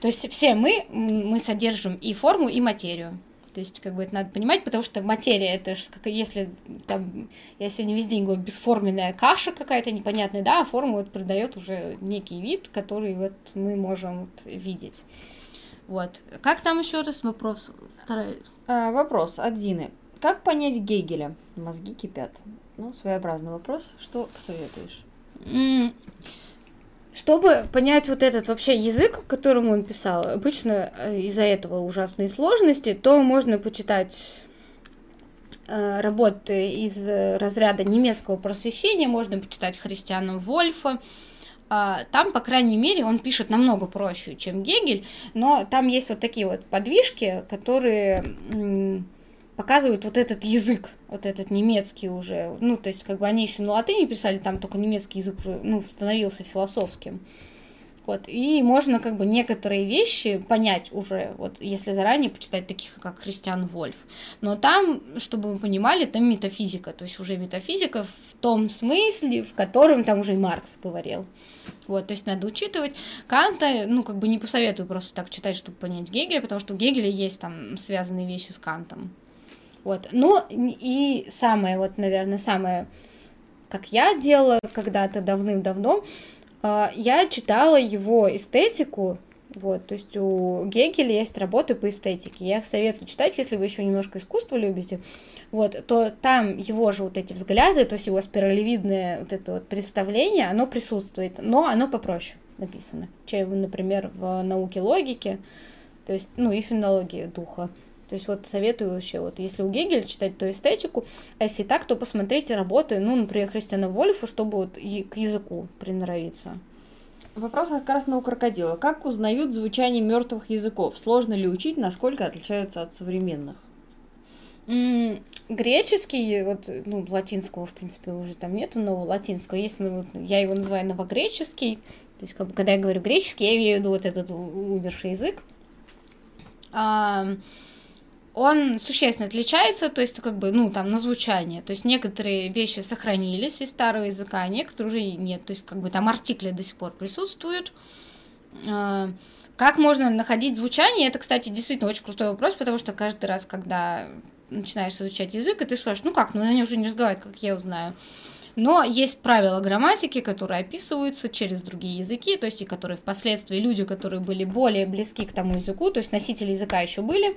То есть все мы, мы содержим и форму, и материю. То есть, как бы это надо понимать, потому что материя, это же, как если там, я сегодня весь день говорю, бесформенная каша какая-то непонятная, да, а форма вот придает уже некий вид, который вот мы можем вот видеть. Вот. Как там еще раз вопрос? Второй. А, вопрос от Зины. Как понять Гегеля? Мозги кипят. Ну, своеобразный вопрос. Что посоветуешь? Чтобы понять вот этот вообще язык, которым он писал, обычно э, из-за этого ужасные сложности, то можно почитать э, работы из разряда немецкого просвещения, можно почитать Христиана Вольфа. Э, там, по крайней мере, он пишет намного проще, чем Гегель, но там есть вот такие вот подвижки, которые показывают вот этот язык, вот этот немецкий уже, ну, то есть, как бы они еще на латыни писали, там только немецкий язык уже, ну, становился философским. Вот, и можно как бы некоторые вещи понять уже, вот если заранее почитать таких, как Христиан Вольф. Но там, чтобы вы понимали, там метафизика, то есть уже метафизика в том смысле, в котором там уже и Маркс говорил. Вот, то есть надо учитывать. Канта, ну, как бы не посоветую просто так читать, чтобы понять Гегеля, потому что у Гегеля есть там связанные вещи с Кантом. Вот. Ну, и самое, вот, наверное, самое, как я делала когда-то давным-давно, а, я читала его эстетику, вот, то есть у Гегеля есть работы по эстетике. Я их советую читать, если вы еще немножко искусство любите. Вот, то там его же вот эти взгляды, то есть его спиралевидное вот это вот представление, оно присутствует, но оно попроще написано, чем, например, в науке логики, то есть, ну, и фенологии духа. То есть вот советую вообще, вот если у Гегеля читать, то эстетику, а если так, то посмотрите работы, ну, например, Христиана Вольфа, чтобы вот к языку приноровиться. Вопрос от красного крокодила. Как узнают звучание мертвых языков? Сложно ли учить, насколько отличаются от современных? Греческий, вот, ну, латинского, в принципе, уже там нету нового латинского, есть, ну, вот, я его называю новогреческий, то есть, как бы, когда я говорю греческий, я имею в виду вот этот умерший язык. А, он существенно отличается, то есть как бы, ну, там, на звучание. То есть некоторые вещи сохранились из старого языка, а некоторые уже нет. То есть как бы там артикли до сих пор присутствуют. А, как можно находить звучание? Это, кстати, действительно очень крутой вопрос, потому что каждый раз, когда начинаешь изучать язык, и ты спрашиваешь, ну как, ну они уже не разговаривают, как я узнаю. Но есть правила грамматики, которые описываются через другие языки, то есть и которые впоследствии люди, которые были более близки к тому языку, то есть носители языка еще были,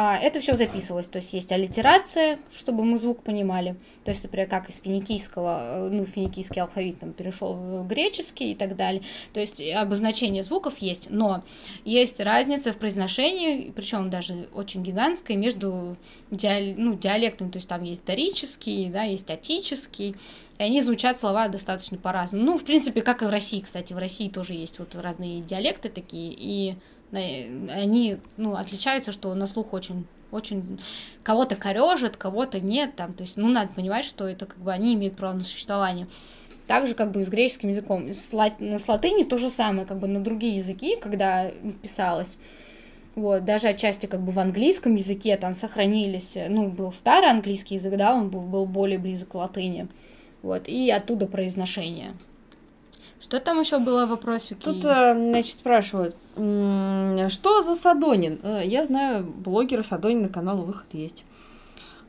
это все записывалось, то есть есть аллитерация, чтобы мы звук понимали, то есть, например, как из финикийского, э, ну, финикийский алфавит там перешел в греческий и так далее, то есть обозначение звуков есть, но есть разница в произношении, причем даже очень гигантская, между диал, ну, диалектами, то есть там есть дорический, да, есть атический, и они звучат слова достаточно по-разному. Ну, в принципе, как и в России, кстати, в России тоже есть вот разные диалекты такие, и они ну, отличаются, что на слух очень очень кого-то корежит, кого-то нет, там, то есть, ну, надо понимать, что это как бы они имеют право на существование. Также как бы с греческим языком. С, лат... с латыни то же самое, как бы на другие языки, когда писалось. Вот, даже отчасти как бы в английском языке там сохранились, ну, был старый английский язык, да, он был, был более близок к латыни. Вот, и оттуда произношение. Что там еще было в вопросе? Тут, э, значит, спрашивают, что за Садонин? Э, я знаю блогера Садонина, канал «Выход» есть.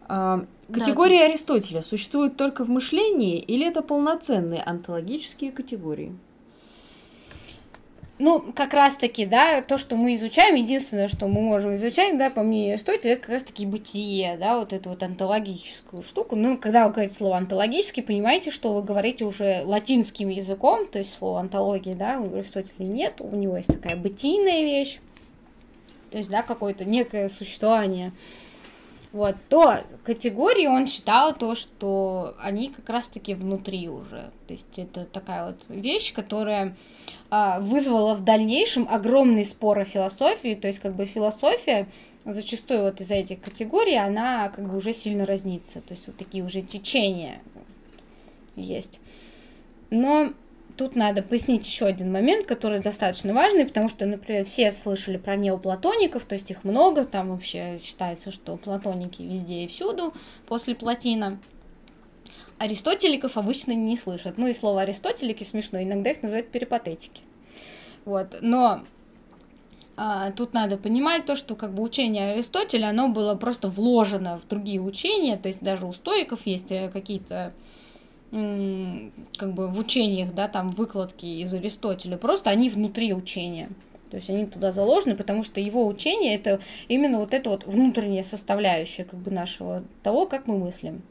Категории да, тут... Аристотеля существуют только в мышлении или это полноценные онтологические категории? Ну, как раз-таки, да, то, что мы изучаем, единственное, что мы можем изучать, да, по мнению Аристотеля, это как раз-таки бытие, да, вот эту вот онтологическую штуку. Ну, когда вы говорите слово онтологический, понимаете, что вы говорите уже латинским языком, то есть слово онтологии, да, у Аристотеля нет, у него есть такая бытийная вещь, то есть, да, какое-то некое существование вот, то категории он считал то, что они как раз-таки внутри уже. То есть это такая вот вещь, которая а, вызвала в дальнейшем огромный спор о философии. То есть как бы философия зачастую вот из-за этих категорий, она как бы уже сильно разнится. То есть вот такие уже течения есть. Но тут надо пояснить еще один момент, который достаточно важный, потому что, например, все слышали про неоплатоников, то есть их много, там вообще считается, что платоники везде и всюду после Платина. аристотеликов обычно не слышат. Ну и слово аристотелики смешно, иногда их называют перипатетики. Вот, но а, тут надо понимать то, что как бы учение Аристотеля, оно было просто вложено в другие учения, то есть даже у стоиков есть э, какие-то как бы в учениях, да, там выкладки из Аристотеля, просто они внутри учения. То есть они туда заложены, потому что его учение это именно вот это вот внутренняя составляющая как бы нашего того, как мы мыслим.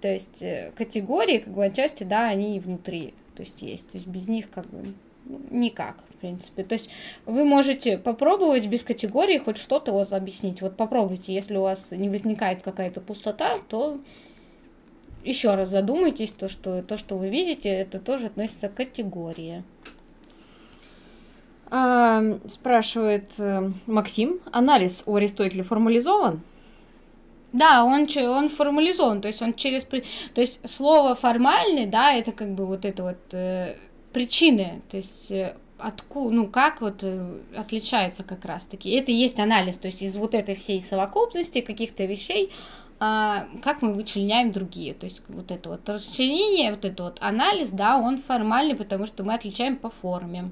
То есть э, категории, как бы отчасти, да, они и внутри, то есть есть. То есть без них как бы ну, никак, в принципе. То есть вы можете попробовать без категории хоть что-то вот объяснить. Вот попробуйте, если у вас не возникает какая-то пустота, то еще раз задумайтесь, то, что то, что вы видите, это тоже относится к категории. А, спрашивает э, Максим, анализ у Аристотеля формализован? Да, он, он формализован, то есть он через... То есть слово формальный, да, это как бы вот это вот э, причины, то есть э, откуда, ну, как вот э, отличается как раз-таки. Это и есть анализ, то есть из вот этой всей совокупности каких-то вещей, а, как мы вычленяем другие. То есть вот это вот расчленение, вот это вот анализ, да, он формальный, потому что мы отличаем по форме.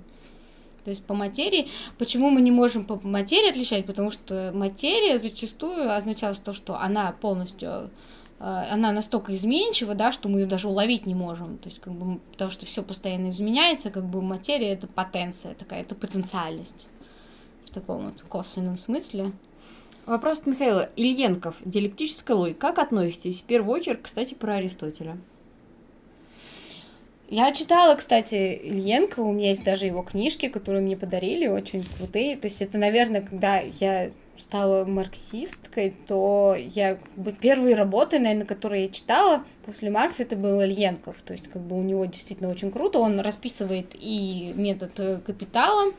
То есть по материи. Почему мы не можем по материи отличать? Потому что материя зачастую означала то, что она полностью э, она настолько изменчива, да, что мы ее даже уловить не можем. То есть, как бы, потому что все постоянно изменяется, как бы материя это потенция такая, это потенциальность в таком вот косвенном смысле. Вопрос от Михаила. Ильенков, диалектическая логика. Как относитесь? В первую очередь, кстати, про Аристотеля. Я читала, кстати, Ильенко, у меня есть даже его книжки, которые мне подарили, очень крутые. То есть это, наверное, когда я стала марксисткой, то я как бы первые работы, наверное, которые я читала после Маркса, это был Ильенков. То есть как бы у него действительно очень круто, он расписывает и метод э, капитала,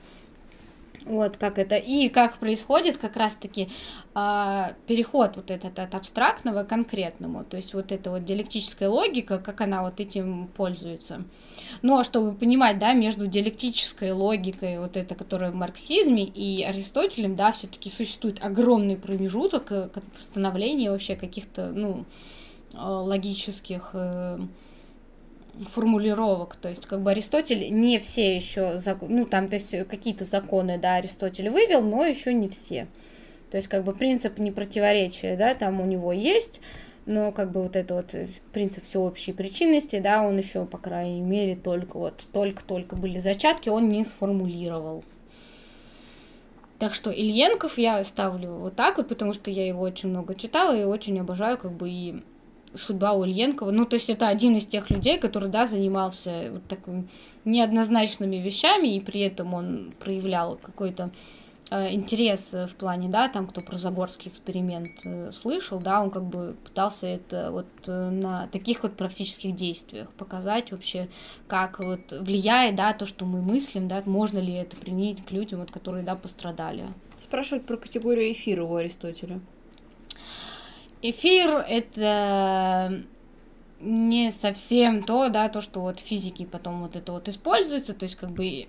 вот как это и как происходит как раз-таки э, переход вот этот от абстрактного к конкретному, то есть вот эта вот диалектическая логика, как она вот этим пользуется. Но чтобы понимать, да, между диалектической логикой, вот это, которая в марксизме, и Аристотелем, да, все-таки существует огромный промежуток к становлению вообще каких-то, ну, а, логических э, формулировок, то есть как бы Аристотель не все еще, ну там, то есть какие-то законы, да, Аристотель вывел, но еще не все. То есть как бы принцип непротиворечия, да, там у него есть, но как бы вот это вот принцип всеобщей причинности, да, он еще, по крайней мере, только вот, только-только были зачатки, он не сформулировал. Так что Ильенков я ставлю вот так вот, потому что я его очень много читала и очень обожаю, как бы и судьба Ульенкова. Ну, то есть это один из тех людей, который, да, занимался вот такими неоднозначными вещами, и при этом он проявлял какой-то э, интерес в плане, да, там, кто про Загорский эксперимент э, слышал, да, он как бы пытался это вот э, на таких вот практических действиях показать вообще, как вот влияет, да, то, что мы мыслим, да, можно ли это применить к людям, вот, которые, да, пострадали. Спрашивают про категорию эфира у Аристотеля. Эфир — это не совсем то, да, то, что вот в физике потом вот это вот используется, то есть как бы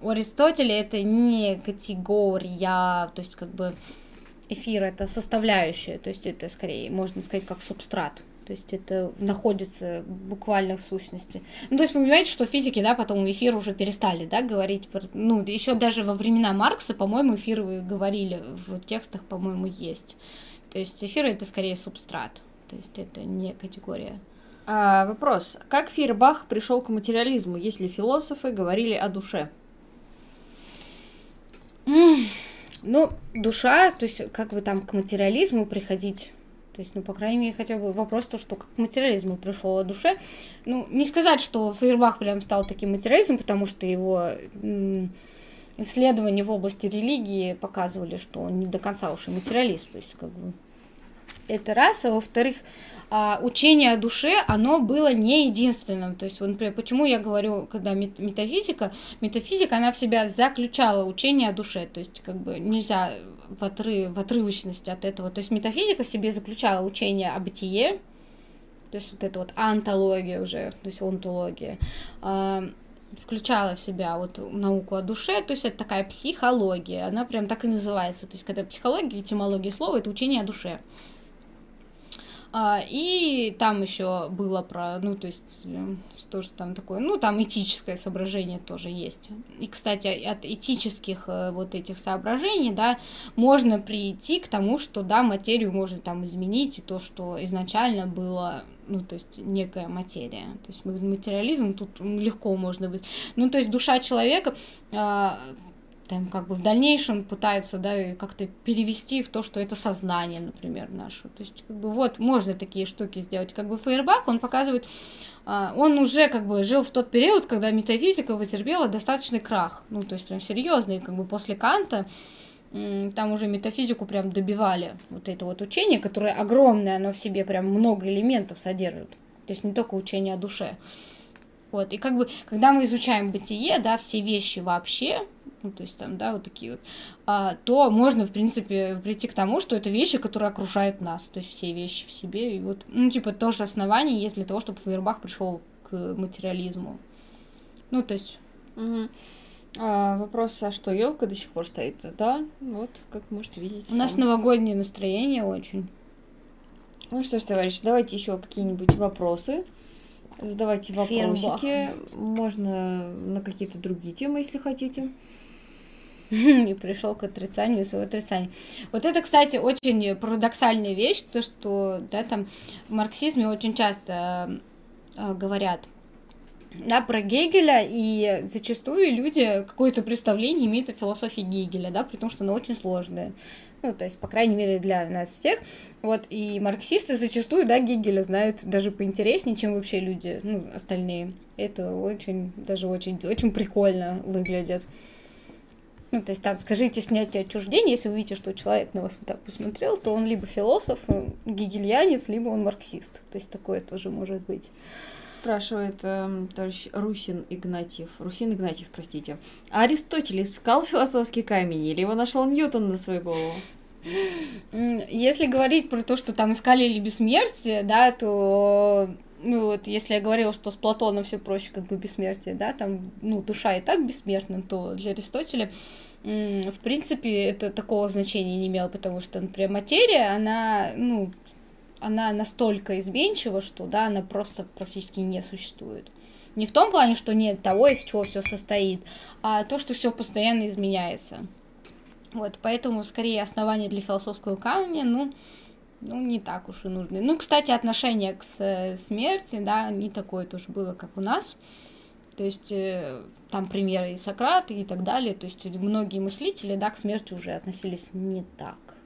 у Аристотеля это не категория, то есть как бы эфир это составляющая, то есть это скорее, можно сказать, как субстрат. То есть это находится буквально в сущности. Ну, то есть вы понимаете, что физики, да, потом эфир уже перестали, да, говорить. Про, ну, еще даже во времена Маркса, по-моему, эфиры говорили в текстах, по-моему, есть. То есть эфир это скорее субстрат, то есть это не категория. А, вопрос. Как Фейербах пришел к материализму, если философы говорили о душе? Ну, душа, то есть как вы там к материализму приходить? То есть, ну, по крайней мере, хотя бы вопрос то, что как к материализму пришел о душе. Ну, не сказать, что Фейербах прям стал таким материализмом, потому что его исследования в области религии показывали, что он не до конца уж и материалист. То есть, как бы, это раз. А во-вторых, а, учение о душе, оно было не единственным. То есть, например, почему я говорю, когда метафизика, метафизика, она в себя заключала учение о душе. То есть, как бы нельзя в, отрыв, в отрывочности от этого. То есть, метафизика в себе заключала учение о бытие, то есть вот это вот антология уже, то есть онтология, а, включала в себя вот науку о душе, то есть это такая психология, она прям так и называется. То есть когда психология, этимология слова, это учение о душе. А, и там еще было про, ну, то есть, э, что же там такое, ну, там этическое соображение тоже есть. И, кстати, от этических э, вот этих соображений, да, можно прийти к тому, что, да, материю можно там изменить, и то, что изначально было ну, то есть некая материя. То есть материализм тут легко можно быть. Ну, то есть душа человека а, там как бы в дальнейшем пытается, да, как-то перевести в то, что это сознание, например, наше. То есть, как бы, вот, можно такие штуки сделать. Как бы Фейербах, он показывает, а, он уже как бы жил в тот период, когда метафизика потерпела достаточный крах. Ну, то есть, прям серьезный, как бы после Канта, там уже метафизику прям добивали вот это вот учение, которое огромное, оно в себе прям много элементов содержит. То есть не только учение о душе. Вот, и как бы, когда мы изучаем бытие, да, все вещи вообще, ну, то есть там, да, вот такие вот, а, то можно, в принципе, прийти к тому, что это вещи, которые окружают нас, то есть все вещи в себе, и вот, ну, типа, тоже основание есть для того, чтобы Фейербах пришел к материализму. Ну, то есть... Угу. А, вопрос, а что, елка до сих пор стоит? Да, вот, как можете видеть. У там. нас новогоднее настроение очень. Ну что ж, товарищи, давайте еще какие-нибудь вопросы. Задавайте вопросики. Фербах. Можно на какие-то другие темы, если хотите. И пришел к отрицанию своего отрицания. Вот это, кстати, очень парадоксальная вещь, то, что да, там в марксизме очень часто э, говорят да, про Гегеля, и зачастую люди какое-то представление имеют о философии Гегеля, да, при том, что она очень сложная ну, то есть, по крайней мере, для нас всех, вот, и марксисты зачастую, да, Гегеля знают даже поинтереснее, чем вообще люди, ну, остальные, это очень, даже очень, очень прикольно выглядит. Ну, то есть там скажите снятие отчуждения, если вы видите, что человек на вас вот так посмотрел, то он либо философ, э, гегельянец, либо он марксист. То есть такое тоже может быть. Спрашивает э, товарищ Русин Игнатьев. Русин Игнатьев, простите. А Аристотель искал философский камень или его нашел Ньютон на свою голову? Если говорить про то, что там искали или бессмертие, да, то ну вот, если я говорила, что с Платоном все проще, как бы бессмертие, да, там, ну, душа и так бессмертна, то для Аристотеля, в принципе, это такого значения не имело, потому что, например, материя, она, ну, она настолько изменчива, что, да, она просто практически не существует. Не в том плане, что нет того, из чего все состоит, а то, что все постоянно изменяется. Вот, поэтому скорее основания для философского камня, ну, ну, не так уж и нужны. Ну, кстати, отношение к смерти, да, не такое тоже было, как у нас. То есть э, там примеры и Сократа и так далее. То есть многие мыслители, да, к смерти уже относились не так.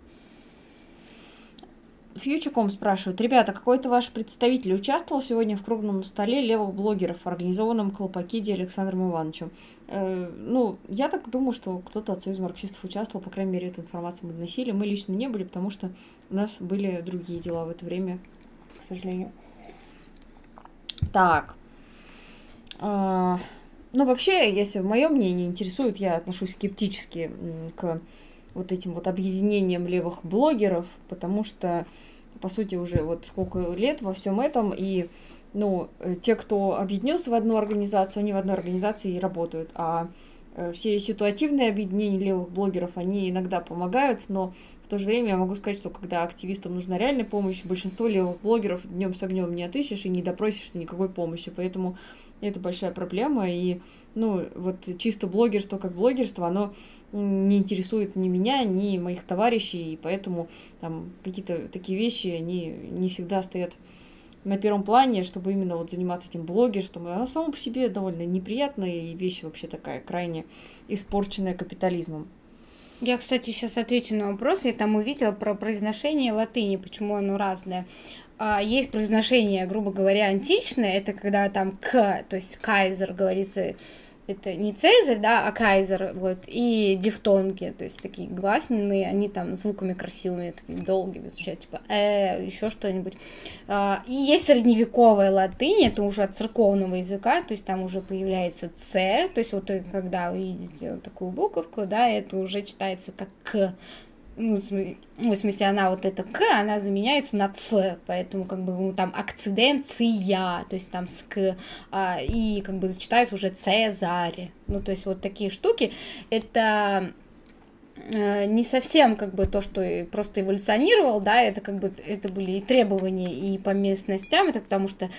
Фьючеком спрашивает, ребята, какой-то ваш представитель участвовал сегодня в круглом столе левых блогеров, организованном Колпакиде Александром Ивановичем? Э, ну, я так думаю, что кто-то от Союза марксистов участвовал, по крайней мере, эту информацию мы доносили. Мы лично не были, потому что у нас были другие дела в это время, к сожалению. Так. А, ну, вообще, если мое мнение интересует, я отношусь скептически к вот этим вот объединением левых блогеров, потому что, по сути, уже вот сколько лет во всем этом, и, ну, э, те, кто объединился в одну организацию, они в одной организации и работают, а э, все ситуативные объединения левых блогеров, они иногда помогают, но в то же время я могу сказать, что когда активистам нужна реальная помощь, большинство левых блогеров днем с огнем не отыщешь и не допросишься никакой помощи. Поэтому это большая проблема, и, ну, вот чисто блогерство как блогерство, оно не интересует ни меня, ни моих товарищей, и поэтому там какие-то такие вещи, они не всегда стоят на первом плане, чтобы именно вот заниматься этим блогерством. Оно само по себе довольно неприятная и вещь вообще такая крайне испорченная капитализмом. Я, кстати, сейчас отвечу на вопрос. Я там увидела про произношение латыни, почему оно разное. А, есть произношение, грубо говоря, античное, это когда там к, то есть кайзер говорится, это не Цезарь, да, а Кайзер, вот, и дифтонги, то есть такие гласненные, они там звуками красивыми, такие долгими звучат, типа э, еще что-нибудь. А, и есть средневековая латынь, это уже от церковного языка, то есть там уже появляется С, то есть вот когда увидите вот такую буковку, да, это уже читается как К, ну, в смысле, она вот эта К, она заменяется на Ц, поэтому как бы ну, там акциденция, то есть там с К, а, и как бы читается уже Цезарь. Ну, то есть вот такие штуки, это э, не совсем как бы то, что просто эволюционировал, да, это как бы это были и требования и по местностям, это потому что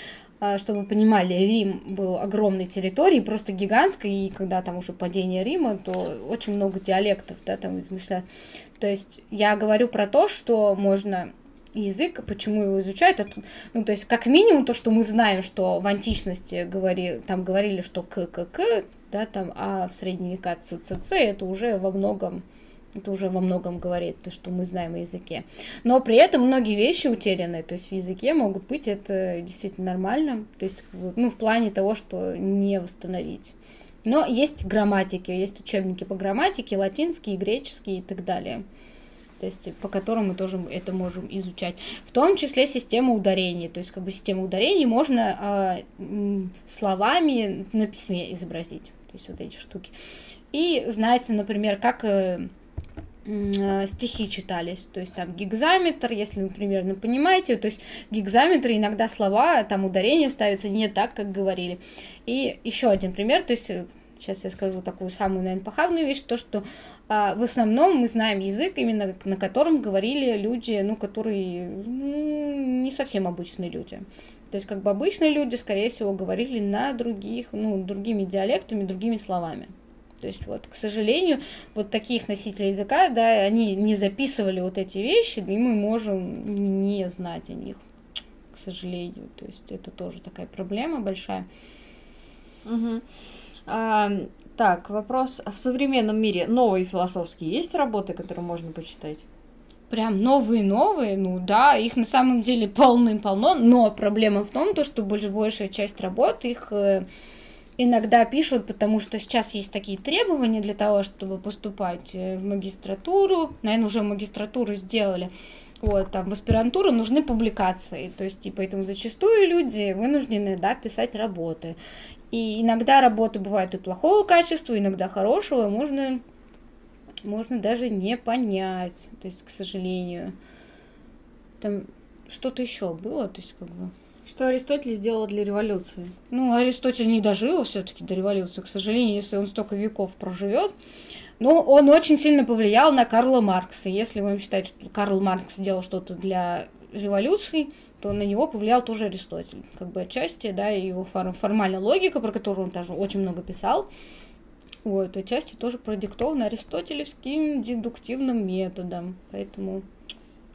э, чтобы вы понимали, Рим был огромной территорией, просто гигантской, и когда там уже падение Рима, то очень много диалектов, да, там измышляют. То есть я говорю про то, что можно язык, почему его изучают, это, ну, то есть, как минимум, то, что мы знаем, что в античности говори, там говорили, что к, к, к, да, там, а в средние века ц, ц, ц, это уже во многом это уже во многом говорит, то, что мы знаем о языке. Но при этом многие вещи утеряны, то есть в языке могут быть, это действительно нормально, то есть, ну, в плане того, что не восстановить. Но есть грамматики, есть учебники по грамматике, латинские, греческие и так далее то есть по которым мы тоже это можем изучать. В том числе систему ударений, то есть как бы систему ударений можно э, словами на письме изобразить, то есть вот эти штуки. И знаете, например, как э, стихи читались, то есть там гигзаметр, если вы примерно понимаете, то есть гигзаметр иногда слова, там ударение ставится не так, как говорили. И еще один пример, то есть э, сейчас я скажу такую самую, наверное, похабную вещь, то, что а, в основном мы знаем язык, именно на котором говорили люди, ну, которые ну, не совсем обычные люди. То есть, как бы обычные люди, скорее всего, говорили на других, ну, другими диалектами, другими словами. То есть, вот, к сожалению, вот таких носителей языка, да, они не записывали вот эти вещи, и мы можем не знать о них, к сожалению. То есть, это тоже такая проблема большая. Угу. А, так, вопрос. В современном мире новые философские есть работы, которые можно почитать? Прям новые-новые, ну да, их на самом деле полным-полно, но проблема в том, то, что больш, большая часть работ их э, иногда пишут, потому что сейчас есть такие требования для того, чтобы поступать э, в магистратуру, наверное, уже магистратуру сделали, вот, там, в аспирантуру нужны публикации, то есть, и поэтому зачастую люди вынуждены, да, писать работы. И иногда работы бывают и плохого качества, иногда хорошего, можно, можно даже не понять, то есть, к сожалению. Там что-то еще было, то есть, как бы... Что Аристотель сделал для революции? Ну, Аристотель не дожил все-таки до революции, к сожалению, если он столько веков проживет. Но он очень сильно повлиял на Карла Маркса. Если вы считаете, что Карл Маркс сделал что-то для революции, то на него повлиял тоже Аристотель. Как бы отчасти, да, и его формальная логика, про которую он тоже очень много писал, вот, отчасти тоже продиктована аристотелевским дедуктивным методом. Поэтому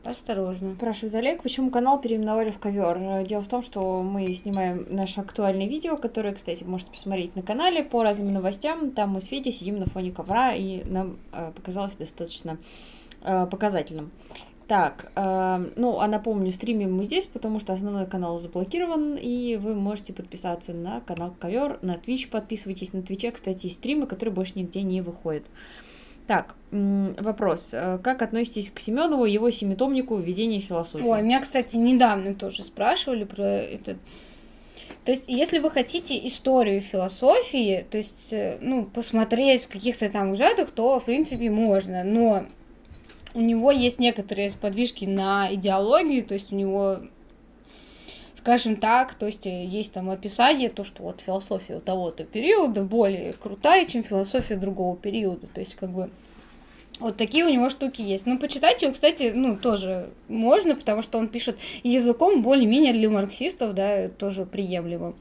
Осторожно. Спрашивает Олег, почему канал переименовали в ковер? Дело в том, что мы снимаем наше актуальное видео, которое, кстати, вы можете посмотреть на канале по разным новостям. Там мы с Федей сидим на фоне ковра, и нам э, показалось достаточно э, показательным. Так, э, ну, а напомню, стримим мы здесь, потому что основной канал заблокирован, и вы можете подписаться на канал Ковер, на Twitch подписывайтесь. На Твиче, кстати, есть стримы, которые больше нигде не выходят. Так, вопрос. Э, как относитесь к Семенову и его семитомнику «Введение философии»? Ой, меня, кстати, недавно тоже спрашивали про это. То есть, если вы хотите историю философии, то есть, э, ну, посмотреть в каких-то там ужатых, то, в принципе, можно. Но у него есть некоторые подвижки на идеологию, то есть у него, скажем так, то есть э, есть там описание, то, что вот философия того-то периода более крутая, чем философия другого периода, то есть как бы вот такие у него штуки есть. Ну, почитать его, кстати, ну, тоже можно, потому что он пишет языком более-менее для марксистов, да, тоже приемлемым.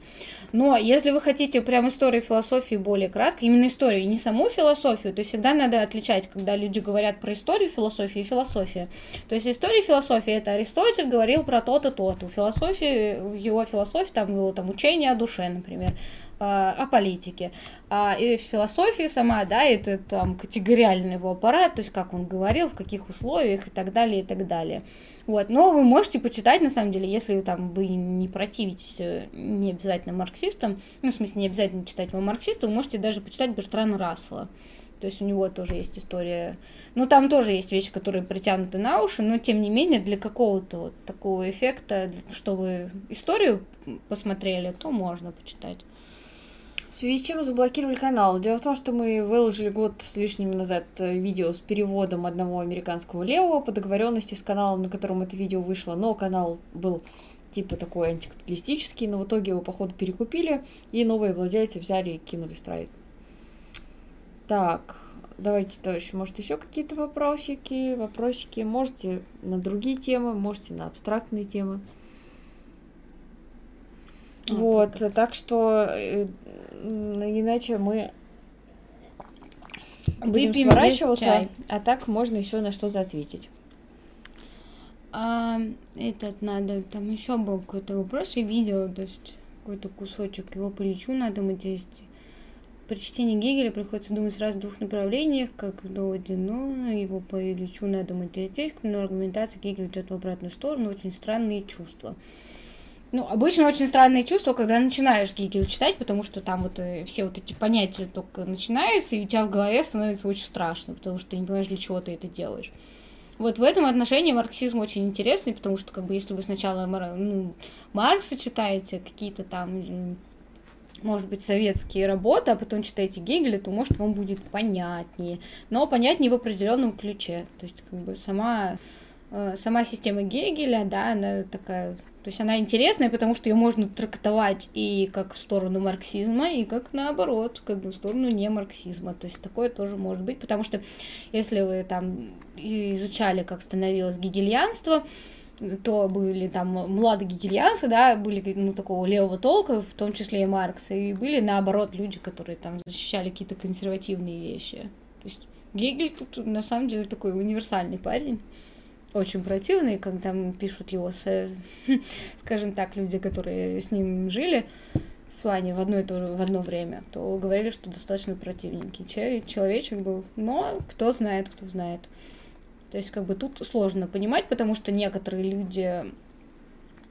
Но если вы хотите прям историю философии более кратко, именно историю, не саму философию, то всегда надо отличать, когда люди говорят про историю философии и философия. То есть история философии это Аристотель говорил про то-то, то-то. У философии, его философии, там было там учение о душе, например о политике. А и философия сама, да, это там категориальный его аппарат, то есть как он говорил, в каких условиях и так далее, и так далее. Вот, но вы можете почитать, на самом деле, если там вы не противитесь э, не обязательно марксистам, ну, в смысле, не обязательно читать вам марксиста, вы можете даже почитать Бертрана Рассела. То есть у него тоже есть история. Ну, там тоже есть вещи, которые притянуты на уши, но тем не менее для какого-то вот такого эффекта, чтобы историю посмотрели, то можно почитать. В связи с чем заблокировали канал? Дело в том, что мы выложили год с лишним назад э, видео с переводом одного американского левого по договоренности с каналом, на котором это видео вышло, но канал был типа такой антикапиталистический, но в итоге его, походу, перекупили, и новые владельцы взяли и кинули страйк. Так, давайте, товарищи, может, еще какие-то вопросики, вопросики. Можете на другие темы, можете на абстрактные темы. Вот, так, так что э, иначе мы будем Выпьем сворачиваться, чай. а так можно еще на что-то ответить. А, этот надо, там еще был какой-то вопрос, я видела, то есть какой-то кусочек, его полечу, надо здесь при чтении Гегеля приходится думать сразу в двух направлениях, как Нона, его по Ильичу надо материалистическому, но аргументация Гегеля идет в обратную сторону, очень странные чувства. Ну, обычно очень странные чувства, когда начинаешь Гегель читать, потому что там вот э, все вот эти понятия только начинаются, и у тебя в голове становится очень страшно, потому что ты не понимаешь, для чего ты это делаешь. Вот в этом отношении марксизм очень интересный, потому что, как бы, если вы сначала ну, Маркса читаете, какие-то там, может быть, советские работы, а потом читаете Гегеля, то, может, вам будет понятнее. Но понятнее в определенном ключе. То есть, как бы, сама, э, сама система Гегеля, да, она такая то есть она интересная, потому что ее можно трактовать и как в сторону марксизма, и как наоборот, как бы в сторону не марксизма. То есть такое тоже может быть, потому что если вы там изучали, как становилось гегельянство, то были там младые гегельянцы, да, были ну, такого левого толка, в том числе и Маркса, и были наоборот люди, которые там защищали какие-то консервативные вещи. То есть Гегель тут на самом деле такой универсальный парень очень противный, когда пишут его, с, скажем так, люди, которые с ним жили в плане в одно, и то, в одно время, то говорили, что достаточно противненький человечек был. Но кто знает, кто знает. То есть, как бы тут сложно понимать, потому что некоторые люди,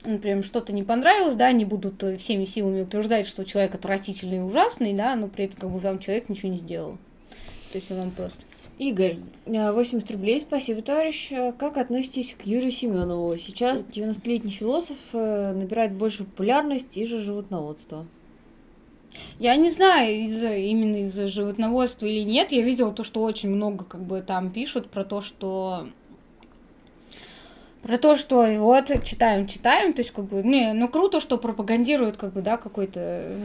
например, что-то не понравилось, да, они будут всеми силами утверждать, что человек отвратительный и ужасный, да, но при этом как бы вам человек ничего не сделал. То есть он вам просто Игорь, 80 э, рублей, спасибо, товарищ. Как относитесь к Юрию Семенову? Сейчас 90-летний философ э, набирает больше популярность и же животноводство. Я не знаю, из именно из-за животноводства или нет. Я видела то, что очень много как бы там пишут про то, что про то, что вот читаем, читаем, то есть как бы, не, ну круто, что пропагандируют как бы, да, какой-то,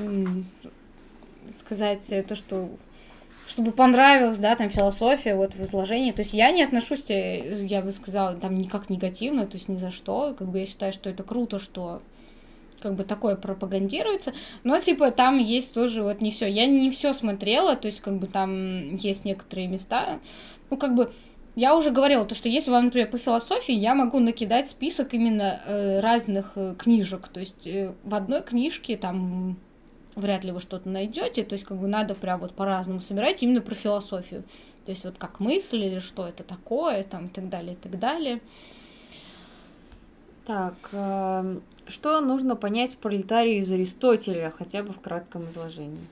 сказать, то, что чтобы понравилась, да, там философия вот в изложении. То есть я не отношусь, э, я бы сказала, там никак негативно, то есть ни за что. Как бы я считаю, что это круто, что как бы такое пропагандируется, но типа там есть тоже вот не все. Я не все смотрела, то есть как бы там есть некоторые места, ну как бы я уже говорила, то, что если вам, например, по философии, я могу накидать список именно э, разных э, книжек. То есть э, в одной книжке там вряд ли вы что-то найдете, то есть как бы надо прям вот по-разному собирать именно про философию, то есть вот как мысли или что это такое, там и так далее, и так далее. Так, э, что нужно понять пролетарию из Аристотеля, хотя бы в кратком изложении?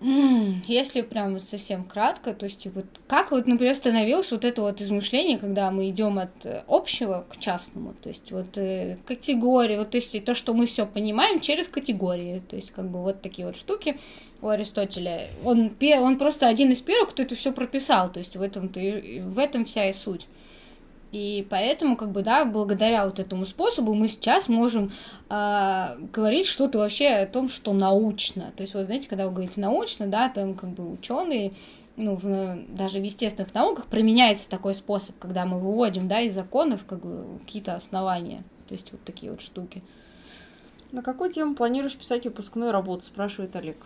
Если прям совсем кратко, то есть вот как вот, например, становилось вот это вот измышление, когда мы идем от э, общего к частному, то есть вот э, категории, вот то есть то, что мы все понимаем через категории, то есть как бы вот такие вот штуки у Аристотеля. Он, он просто один из первых, кто это все прописал, то есть в этом, в этом вся и суть. И поэтому, как бы, да, благодаря вот этому способу мы сейчас можем э, говорить что-то вообще о том, что научно. То есть, вот знаете, когда вы говорите научно, да, там как бы ученые, ну, в, даже в естественных науках применяется такой способ, когда мы выводим, да, из законов как бы какие-то основания. То есть вот такие вот штуки. На какую тему планируешь писать выпускную работу, спрашивает Олег.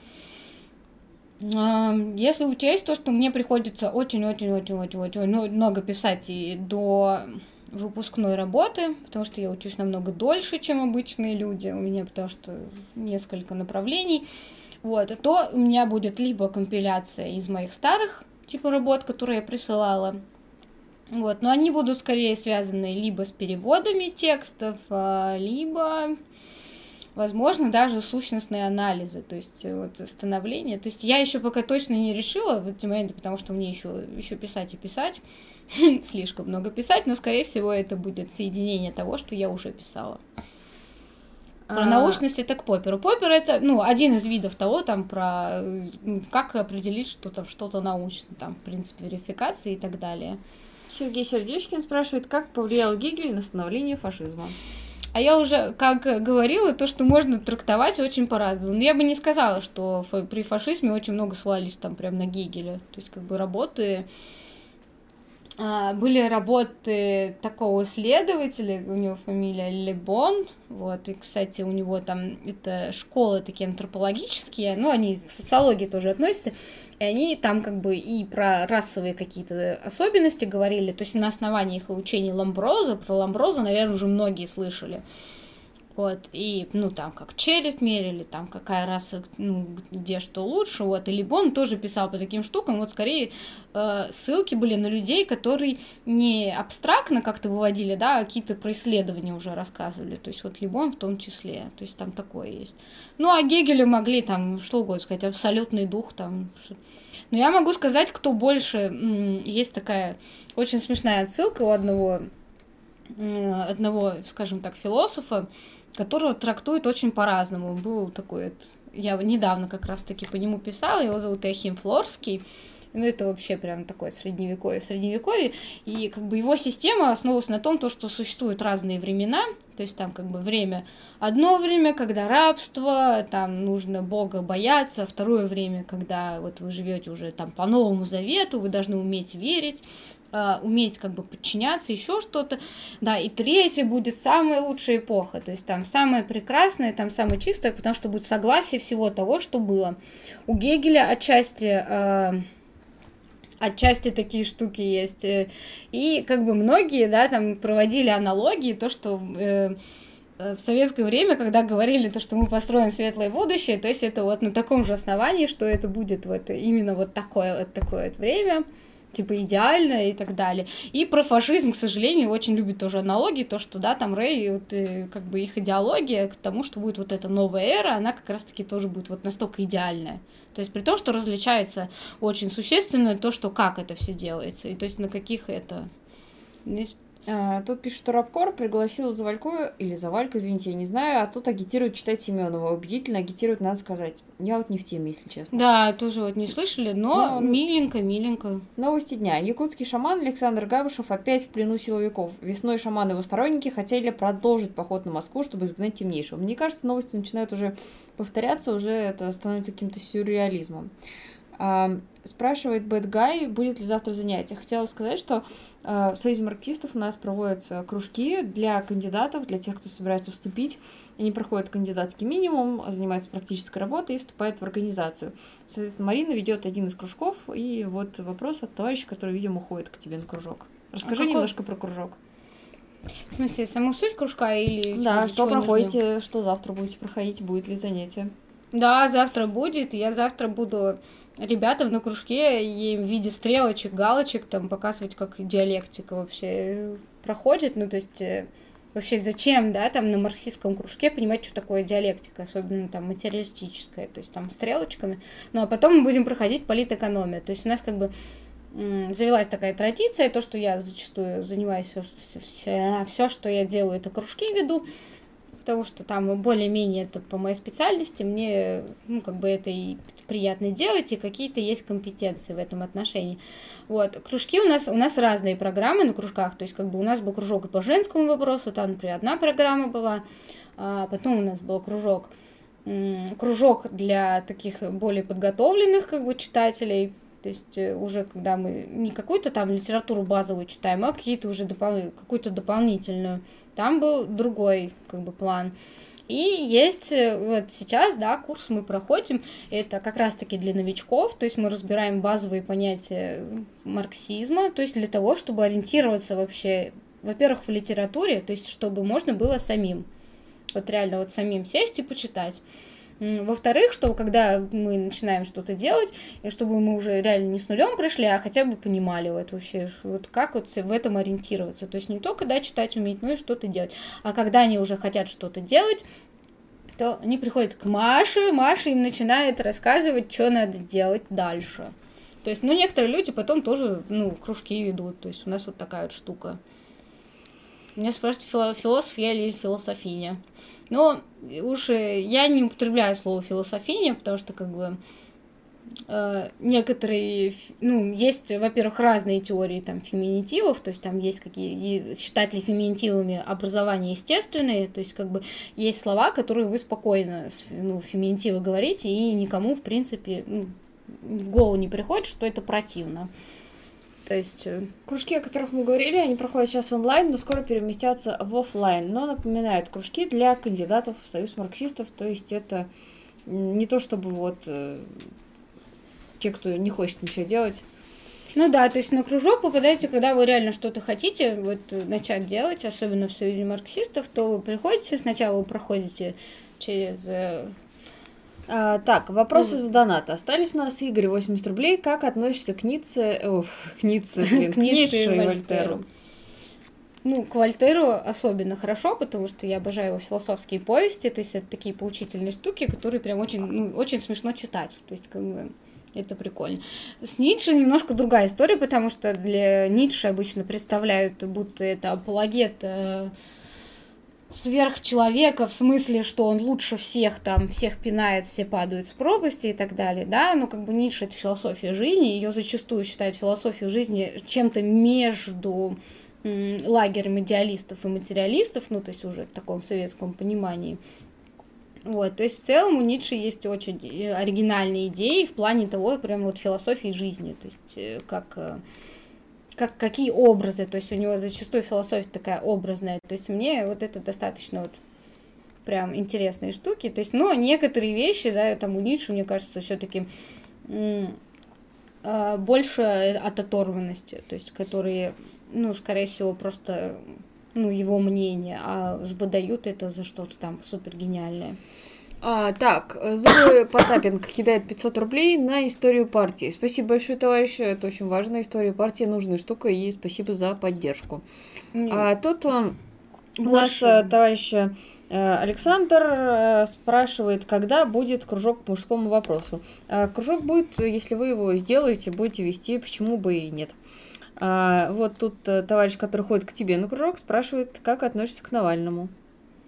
Если учесть то, что мне приходится очень-очень-очень-очень-очень много писать и до выпускной работы, потому что я учусь намного дольше, чем обычные люди, у меня потому что несколько направлений, вот, то у меня будет либо компиляция из моих старых типа работ, которые я присылала, вот, но они будут скорее связаны либо с переводами текстов, а, либо возможно, даже сущностные анализы, то есть э, вот становление. То есть я еще пока точно не решила в эти моменты, потому что мне еще, еще писать и писать, слишком много писать, но, скорее всего, это будет соединение того, что я уже писала. Про а... научность это к поперу. Попер это, ну, один из видов того, там, про э, как определить, что там что-то научно, там, в принципе, верификации и так далее. Сергей Сердечкин спрашивает, как повлиял Гегель на становление фашизма? А я уже, как говорила, то, что можно трактовать очень по-разному. Но я бы не сказала, что при фашизме очень много ссылались там прям на Гегеля. То есть, как бы работы были работы такого исследователя, у него фамилия Лебон, вот, и, кстати, у него там, это школы такие антропологические, ну, они к социологии тоже относятся, и они там как бы и про расовые какие-то особенности говорили, то есть на основании их учений Ламброза, про Ламброза, наверное, уже многие слышали, вот, и, ну, там, как череп мерили, там, какая раса, ну, где что лучше, вот, и либо он тоже писал по таким штукам, вот, скорее, э, ссылки были на людей, которые не абстрактно как-то выводили, да, а какие-то про исследования уже рассказывали, то есть, вот, Либон в том числе, то есть, там такое есть. Ну, а Гегелю могли, там, что угодно сказать, абсолютный дух, там, но я могу сказать, кто больше, есть такая очень смешная отсылка у одного одного, скажем так, философа, которого трактуют очень по-разному. Был такой, я недавно как раз-таки по нему писала, его зовут Эхим Флорский, ну, это вообще прям такое средневековье, средневековье, и как бы его система основывалась на том, то, что существуют разные времена, то есть там как бы время, одно время, когда рабство, там нужно Бога бояться, второе время, когда вот вы живете уже там по Новому Завету, вы должны уметь верить, э, уметь как бы подчиняться, еще что-то. Да, и третье будет самая лучшая эпоха, то есть там самое прекрасное, там самое чистое, потому что будет согласие всего того, что было. У Гегеля отчасти... Э, отчасти такие штуки есть. Э, и как бы многие, да, там проводили аналогии, то, что э, в советское время, когда говорили то, что мы построим светлое будущее, то есть это вот на таком же основании, что это будет вот именно вот такое вот такое вот время, типа идеально и так далее. И про фашизм, к сожалению, очень любит тоже аналогии, то, что, да, там Рэй, вот, и, как бы их идеология к тому, что будет вот эта новая эра, она как раз-таки тоже будет вот настолько идеальная. То есть при том, что различается очень существенно то, что как это все делается, и то есть на каких это тут пишет, что Рабкор пригласил Завальку, или Завальку, извините, я не знаю, а тут агитирует читать Семенова. Убедительно агитирует, надо сказать. Я вот не в теме, если честно. Да, тоже вот не слышали, но, но миленько, миленько. Новости дня. Якутский шаман Александр Габышев опять в плену силовиков. Весной шаман и его сторонники хотели продолжить поход на Москву, чтобы изгнать темнейшего. Мне кажется, новости начинают уже повторяться, уже это становится каким-то сюрреализмом. Спрашивает Бэт Гай, будет ли завтра занятие. Хотела сказать, что э, в Союзе марксистов у нас проводятся кружки для кандидатов, для тех, кто собирается вступить. Они проходят кандидатский минимум, занимаются практической работой и вступают в организацию. Соответственно, Марина ведет один из кружков, и вот вопрос от товарища, который, видимо, уходит к тебе на кружок. Расскажи а немножко про кружок. В смысле, саму суть кружка или... Да, что проходите, нужно? что завтра будете проходить, будет ли занятие? Да, завтра будет. Я завтра буду ребятам на кружке и в виде стрелочек, галочек там показывать, как диалектика вообще проходит. Ну, то есть э, вообще зачем, да, там на марксистском кружке понимать, что такое диалектика, особенно там материалистическая, то есть там стрелочками. Ну, а потом мы будем проходить политэкономию. То есть у нас как бы завелась такая традиция, то, что я зачастую занимаюсь все, все, все, что я делаю, это кружки веду, потому что там более-менее это по моей специальности, мне, ну, как бы это и приятно делать, и какие-то есть компетенции в этом отношении. Вот, кружки у нас, у нас разные программы на кружках, то есть, как бы у нас был кружок и по женскому вопросу, там, например, одна программа была, а потом у нас был кружок, кружок для таких более подготовленных, как бы, читателей, то есть э, уже когда мы не какую-то там литературу базовую читаем, а какие-то уже допол... какую-то дополнительную. Там был другой как бы план. И есть э, вот сейчас, да, курс мы проходим, это как раз-таки для новичков, то есть мы разбираем базовые понятия марксизма, то есть для того, чтобы ориентироваться вообще, во-первых, в литературе, то есть чтобы можно было самим, вот реально вот самим сесть и почитать. Во-вторых, что когда мы начинаем что-то делать, и чтобы мы уже реально не с нулем пришли, а хотя бы понимали вот вообще, вот как вот в этом ориентироваться. То есть не только да, читать уметь, но и что-то делать. А когда они уже хотят что-то делать, то они приходят к Маше, Маша им начинает рассказывать, что надо делать дальше. То есть, ну, некоторые люди потом тоже, ну, кружки ведут. То есть у нас вот такая вот штука. Меня спрашивают, философ я или философиня. Но уж э, я не употребляю слово философиня, потому что как бы э, некоторые, ну, есть, во-первых, разные теории там феминитивов, то есть там есть какие, считать ли феминитивами образование естественное, то есть как бы есть слова, которые вы спокойно, ну, феминитивы говорите, и никому, в принципе, ну, в голову не приходит, что это противно. То есть... Э, кружки, о которых мы говорили, они проходят сейчас онлайн, но скоро переместятся в офлайн. Но напоминают, кружки для кандидатов в Союз марксистов, то есть это не то чтобы вот э, те, кто не хочет ничего делать. Ну да, то есть на кружок попадаете, когда вы реально что-то хотите вот начать делать, особенно в Союзе марксистов, то вы приходите, сначала вы проходите через... А, так, вопросы ну, за донат. Остались у нас Игорь 80 рублей. Как относишься к Ницце... О, к Ницце, блин, к Ницше и Вольтеру? Ну, к Вольтеру особенно хорошо, потому что я обожаю его философские повести, то есть это такие поучительные штуки, которые прям очень, ну, очень смешно читать. То есть, как бы, это прикольно. С Ницше немножко другая история, потому что для Ницше обычно представляют, будто это апологет э, сверхчеловека, в смысле, что он лучше всех там, всех пинает, все падают с пропасти и так далее, да, но как бы Ницше это философия жизни, ее зачастую считают философию жизни чем-то между лагерем идеалистов и материалистов, ну, то есть уже в таком советском понимании. Вот, то есть в целом у Ницше есть очень э, оригинальные идеи в плане того, прям вот философии жизни, то есть э, как, э, как какие образы, то есть у него зачастую философия такая образная, то есть мне вот это достаточно вот прям интересные штуки, то есть, но некоторые вещи, да, там у Ницше, мне кажется, все-таки больше от оторванности, то есть которые, ну, скорее всего, просто ну, его мнение, а выдают это за что-то там супер гениальное. А, так, Зоя Потапенко кидает 500 рублей на историю партии. Спасибо большое, товарищ, это очень важная история партии, нужная штука, и спасибо за поддержку. Нет. А тут он, у нас э, товарищ э, Александр э, спрашивает, когда будет кружок по мужскому вопросу. А, кружок будет, если вы его сделаете, будете вести, почему бы и нет. А, вот тут а, товарищ, который ходит к тебе на кружок, спрашивает, как относишься к Навальному.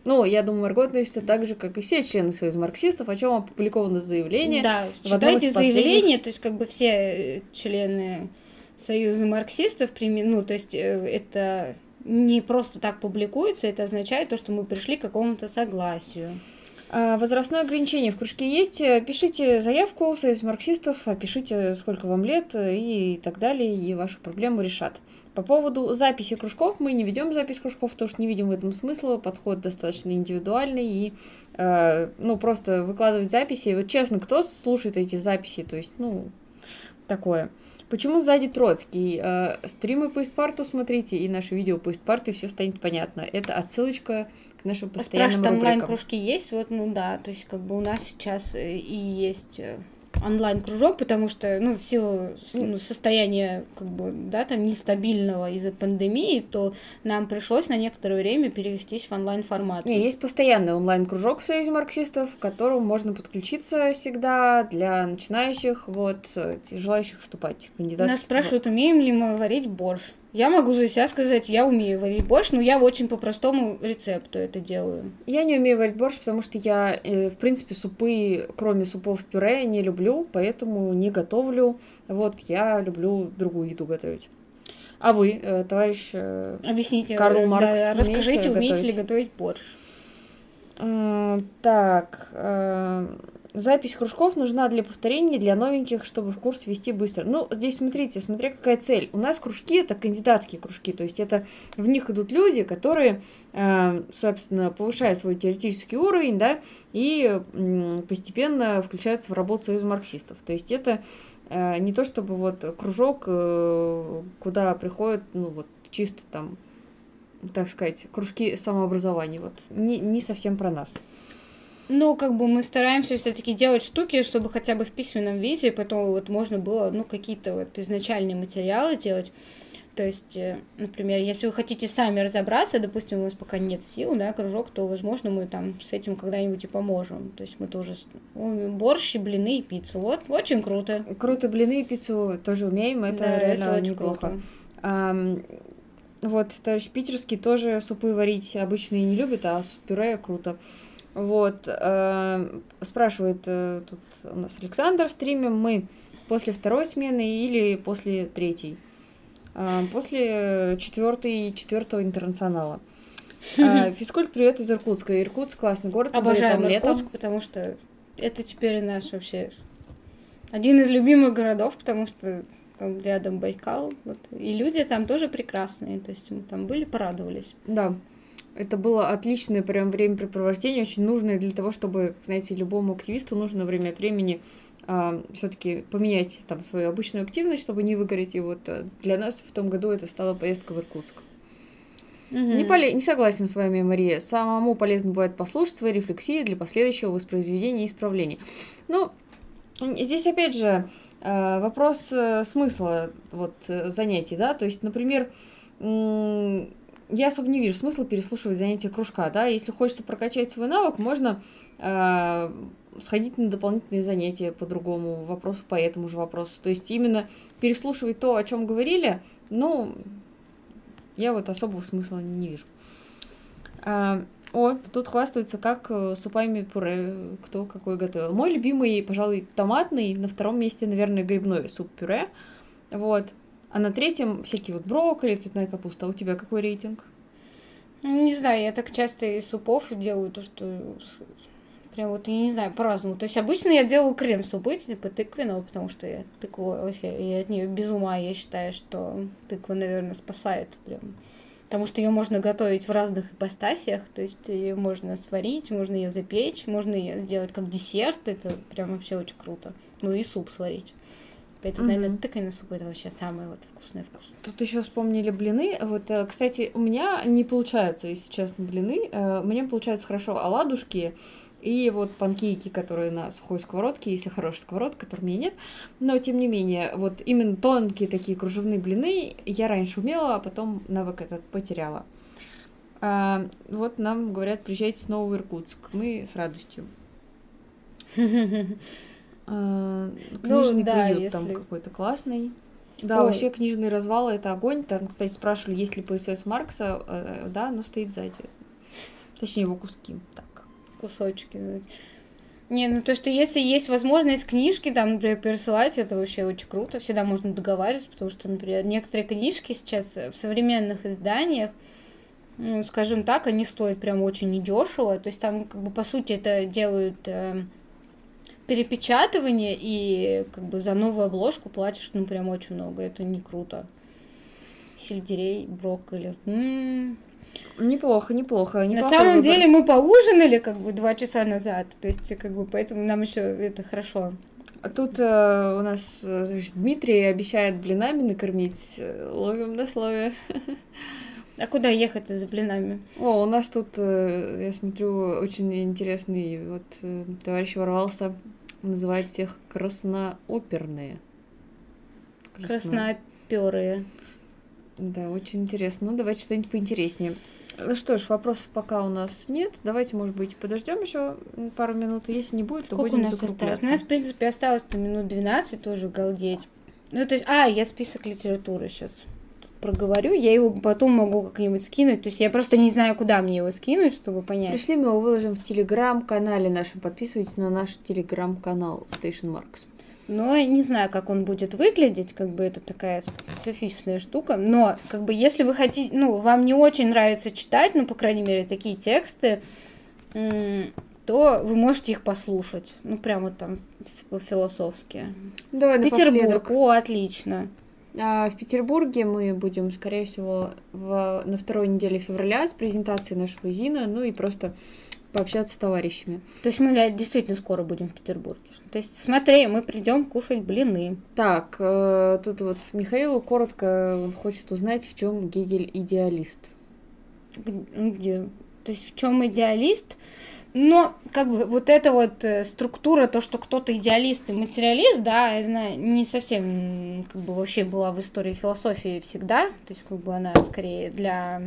Ну, я думаю, Марго относится так же, как и все члены Союза марксистов, о чем опубликовано заявление. Да, читайте заявление, то есть как бы все э, члены Союза марксистов, ну, то есть э, это не просто так публикуется, это означает то, что мы пришли к какому-то согласию. А, возрастное ограничение в кружке есть. Пишите заявку в Союз марксистов, пишите, сколько вам лет и так далее, и вашу проблему решат. По поводу записи кружков, мы не ведем запись кружков, потому что не видим в этом смысла, подход достаточно индивидуальный, и э, ну, просто выкладывать записи. Вот честно, кто слушает эти записи, то есть, ну, такое. Почему сзади Троцкий? Э, стримы по Испарту смотрите, и наше видео по Испарту, и все станет понятно. Это отсылочка к нашим постоянным Спрашивают, онлайн-кружки есть? Вот, ну да, то есть как бы у нас сейчас э, и есть э, онлайн-кружок, потому что, ну, в силу ну, состояния, как бы, да, там, нестабильного из-за пандемии, то нам пришлось на некоторое время перевестись в онлайн-формат. Не, есть постоянный онлайн-кружок в Союзе марксистов, к которому можно подключиться всегда для начинающих, вот, желающих вступать кандидатов. Нас спрашивают, умеем ли мы варить борщ. Я могу за себя сказать, я умею варить борщ, но я очень по простому рецепту это делаю. Я не умею варить борщ, потому что я, э, в принципе, супы, кроме супов пюре, не люблю, поэтому не готовлю. Вот, я люблю другую еду готовить. А вы, э, товарищ э, Объясните, Карл Маркс, да, расскажите, умеете готовить? ли готовить борщ? Так, Запись кружков нужна для повторения, для новеньких, чтобы в курс вести быстро. Ну, здесь смотрите, смотря какая цель. У нас кружки это кандидатские кружки, то есть это в них идут люди, которые, э, собственно, повышают свой теоретический уровень, да, и постепенно включаются в работу союза марксистов. То есть это э, не то чтобы вот кружок, э, куда приходят, ну вот чисто там, так сказать, кружки самообразования, вот не, не совсем про нас. Ну, как бы мы стараемся все-таки делать штуки, чтобы хотя бы в письменном виде, потом вот можно было, ну, какие-то вот изначальные материалы делать. То есть, э, например, если вы хотите сами разобраться, допустим, у вас пока нет сил, да, кружок, то, возможно, мы там с этим когда-нибудь и поможем. То есть мы тоже борщ, блины и пиццу. Вот, очень круто. Круто, блины и пиццу тоже умеем, это да, реально это очень неплохо. Круто. Вот, товарищ питерский тоже супы варить обычно и не любит, а суп-пюре круто. Вот, э, спрашивает э, тут у нас Александр, стримим мы после второй смены или после третьей? Э, после четвертой, четвертого интернационала. Э, физкульт, привет из Иркутска. Иркутск классный город. Обожаем там Иркутск, потому что это теперь наш вообще один из любимых городов, потому что там рядом Байкал. Вот. И люди там тоже прекрасные. То есть мы там были, порадовались. Да. Это было отличное прям времяпрепровождение, очень нужное для того, чтобы, знаете, любому активисту нужно время от времени э, а, все-таки поменять там свою обычную активность, чтобы не выгореть. И вот э, для нас в том году это стала поездка в Иркутск. Угу. Не, поле... не согласен с вами, Мария. Самому полезно бывает послушать свои рефлексии для последующего воспроизведения и исправления. Ну, здесь опять же э, вопрос э, смысла вот занятий, да, то есть, например, я особо не вижу смысла переслушивать занятия кружка, да, если хочется прокачать свой навык, можно э, сходить на дополнительные занятия по другому вопросу, по этому же вопросу. То есть именно переслушивать то, о чем говорили, ну, я вот особого смысла не вижу. А, о, тут хвастаются, как э, супами пюре, кто какой готовил. Мой любимый, пожалуй, томатный, на втором месте, наверное, грибной суп-пюре. Вот. А на третьем всякие вот брокколи, цветная капуста. А у тебя какой рейтинг? Ну, не знаю, я так часто из супов делаю то, что прям вот, я не знаю, по-разному. То есть обычно я делаю крем-супы, типа тыквенного, потому что я тыкву вообще, я от нее без ума, я считаю, что тыква, наверное, спасает прям. Потому что ее можно готовить в разных ипостасиях, то есть ее можно сварить, можно ее запечь, можно ее сделать как десерт, это прям вообще очень круто. Ну и суп сварить. Поэтому, mm-hmm. наверное, тыквенный суп это вообще самый вот вкусный вкус. Тут еще вспомнили блины. Вот, э, кстати, у меня не получается, если честно, блины. Э, мне получается хорошо оладушки и вот панкейки, которые на сухой сковородке, если хорошая сковородка, которой у меня нет. Но, тем не менее, вот именно тонкие такие кружевные блины я раньше умела, а потом навык этот потеряла. А, вот нам говорят, приезжайте снова в Иркутск. Мы с радостью. А, книжный ну, да, приют если... там какой-то классный. Да, Ой. вообще книжный развал это огонь. Там, кстати, спрашивали, есть ли ПСС Маркса. Э, да, но стоит сзади. Точнее, его куски. Так. Кусочки. Не, ну то, что если есть возможность книжки там, например, пересылать, это вообще очень круто. Всегда можно договариваться, потому что, например, некоторые книжки сейчас в современных изданиях, ну, скажем так, они стоят прям очень недешево. То есть там, как бы, по сути, это делают э, перепечатывание, и как бы за новую обложку платишь, ну, прям очень много. Это не круто. Сельдерей, брокколи. М-м. Неплохо, неплохо. На самом выбор. деле мы поужинали как бы два часа назад, то есть как бы поэтому нам еще это хорошо. А тут э, у нас э, значит, Дмитрий обещает блинами накормить. Ловим на слове. А куда ехать за блинами? О, у нас тут, э, я смотрю, очень интересный вот э, товарищ ворвался называет всех краснооперные. Красно... Красноперые. Да, очень интересно. Ну, давайте что-нибудь поинтереснее. Ну что ж, вопросов пока у нас нет. Давайте, может быть, подождем еще пару минут. Если не будет, Сколько то будем у нас осталось? У нас, в принципе, осталось то минут 12, тоже галдеть. Ну, то есть, а, я список литературы сейчас проговорю, я его потом могу как-нибудь скинуть. То есть я просто не знаю, куда мне его скинуть, чтобы понять. Пришли, мы его выложим в телеграм-канале нашем. Подписывайтесь на наш телеграм-канал Station Marks. Но не знаю, как он будет выглядеть, как бы это такая специфичная штука. Но, как бы, если вы хотите, ну, вам не очень нравится читать, ну, по крайней мере, такие тексты, то вы можете их послушать. Ну, прямо там философски. Давай Петербург, о, отлично. А в Петербурге мы будем, скорее всего, в, на второй неделе февраля с презентацией нашего ЗИНа, ну и просто пообщаться с товарищами. То есть мы действительно скоро будем в Петербурге. То есть смотри, мы придем кушать блины. Так, э, тут вот Михаилу коротко он хочет узнать, в чем Гегель идеалист. Где? То есть в чем идеалист? Но как бы вот эта вот э, структура, то, что кто-то идеалист и материалист, да, она не совсем как бы вообще была в истории философии всегда. То есть как бы она скорее для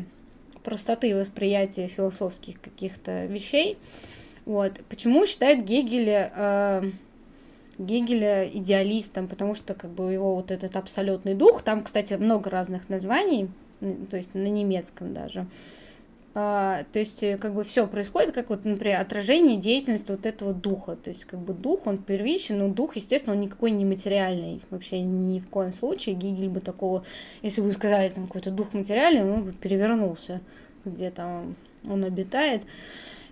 простоты восприятия философских каких-то вещей. Вот. Почему считают Гегеля, э, Гегеля идеалистом? Потому что как бы его вот этот абсолютный дух, там, кстати, много разных названий, то есть на немецком даже. а, то есть, э, как бы все происходит, как вот, например, отражение деятельности вот этого духа. То есть, как бы дух, он первичен, но дух, естественно, он никакой не материальный. Вообще ни в коем случае Гигель бы такого, если бы сказали, там какой-то дух материальный, он бы перевернулся, где там он обитает.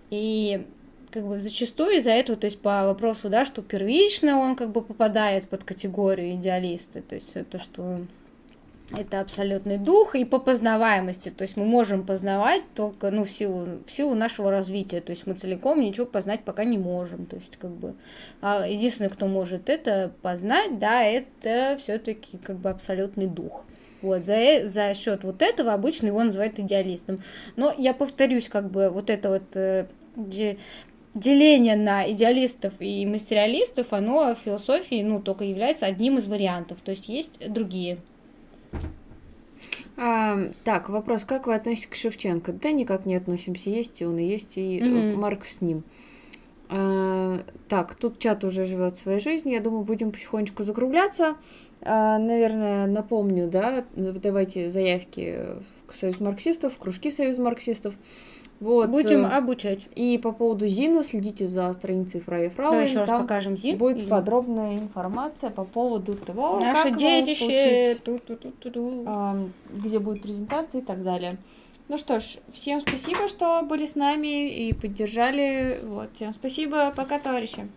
И как бы зачастую из-за этого, то есть по вопросу, да, что первично он как бы попадает под категорию идеалиста, то есть то, что это абсолютный дух и по познаваемости. То есть мы можем познавать только ну, в, силу, в силу нашего развития. То есть мы целиком ничего познать пока не можем. То есть как бы а единственный, кто может это познать, да, это все-таки как бы абсолютный дух. Вот, за, э, за счет вот этого обычно его называют идеалистом. Но я повторюсь, как бы вот это вот э, деление на идеалистов и материалистов, оно в философии, ну, только является одним из вариантов. То есть есть другие. А, так, вопрос, как вы относитесь к Шевченко? Да никак не относимся, есть и он, и есть, и mm-hmm. Маркс с ним. А, так, тут чат уже живет своей жизнью, я думаю, будем потихонечку закругляться. А, наверное, напомню, да, давайте заявки в Союз марксистов, в кружки Союз марксистов. Вот. Будем э, обучать. И по поводу Зина следите за страницей Фрая Фрауэн. еще раз покажем Зин. Будет или... подробная информация по поводу того, Наше как детище, ту -ту -ту -ту -ту. где будет презентация и так далее. Ну что ж, всем спасибо, что были с нами и поддержали. Вот, всем спасибо. Пока, товарищи.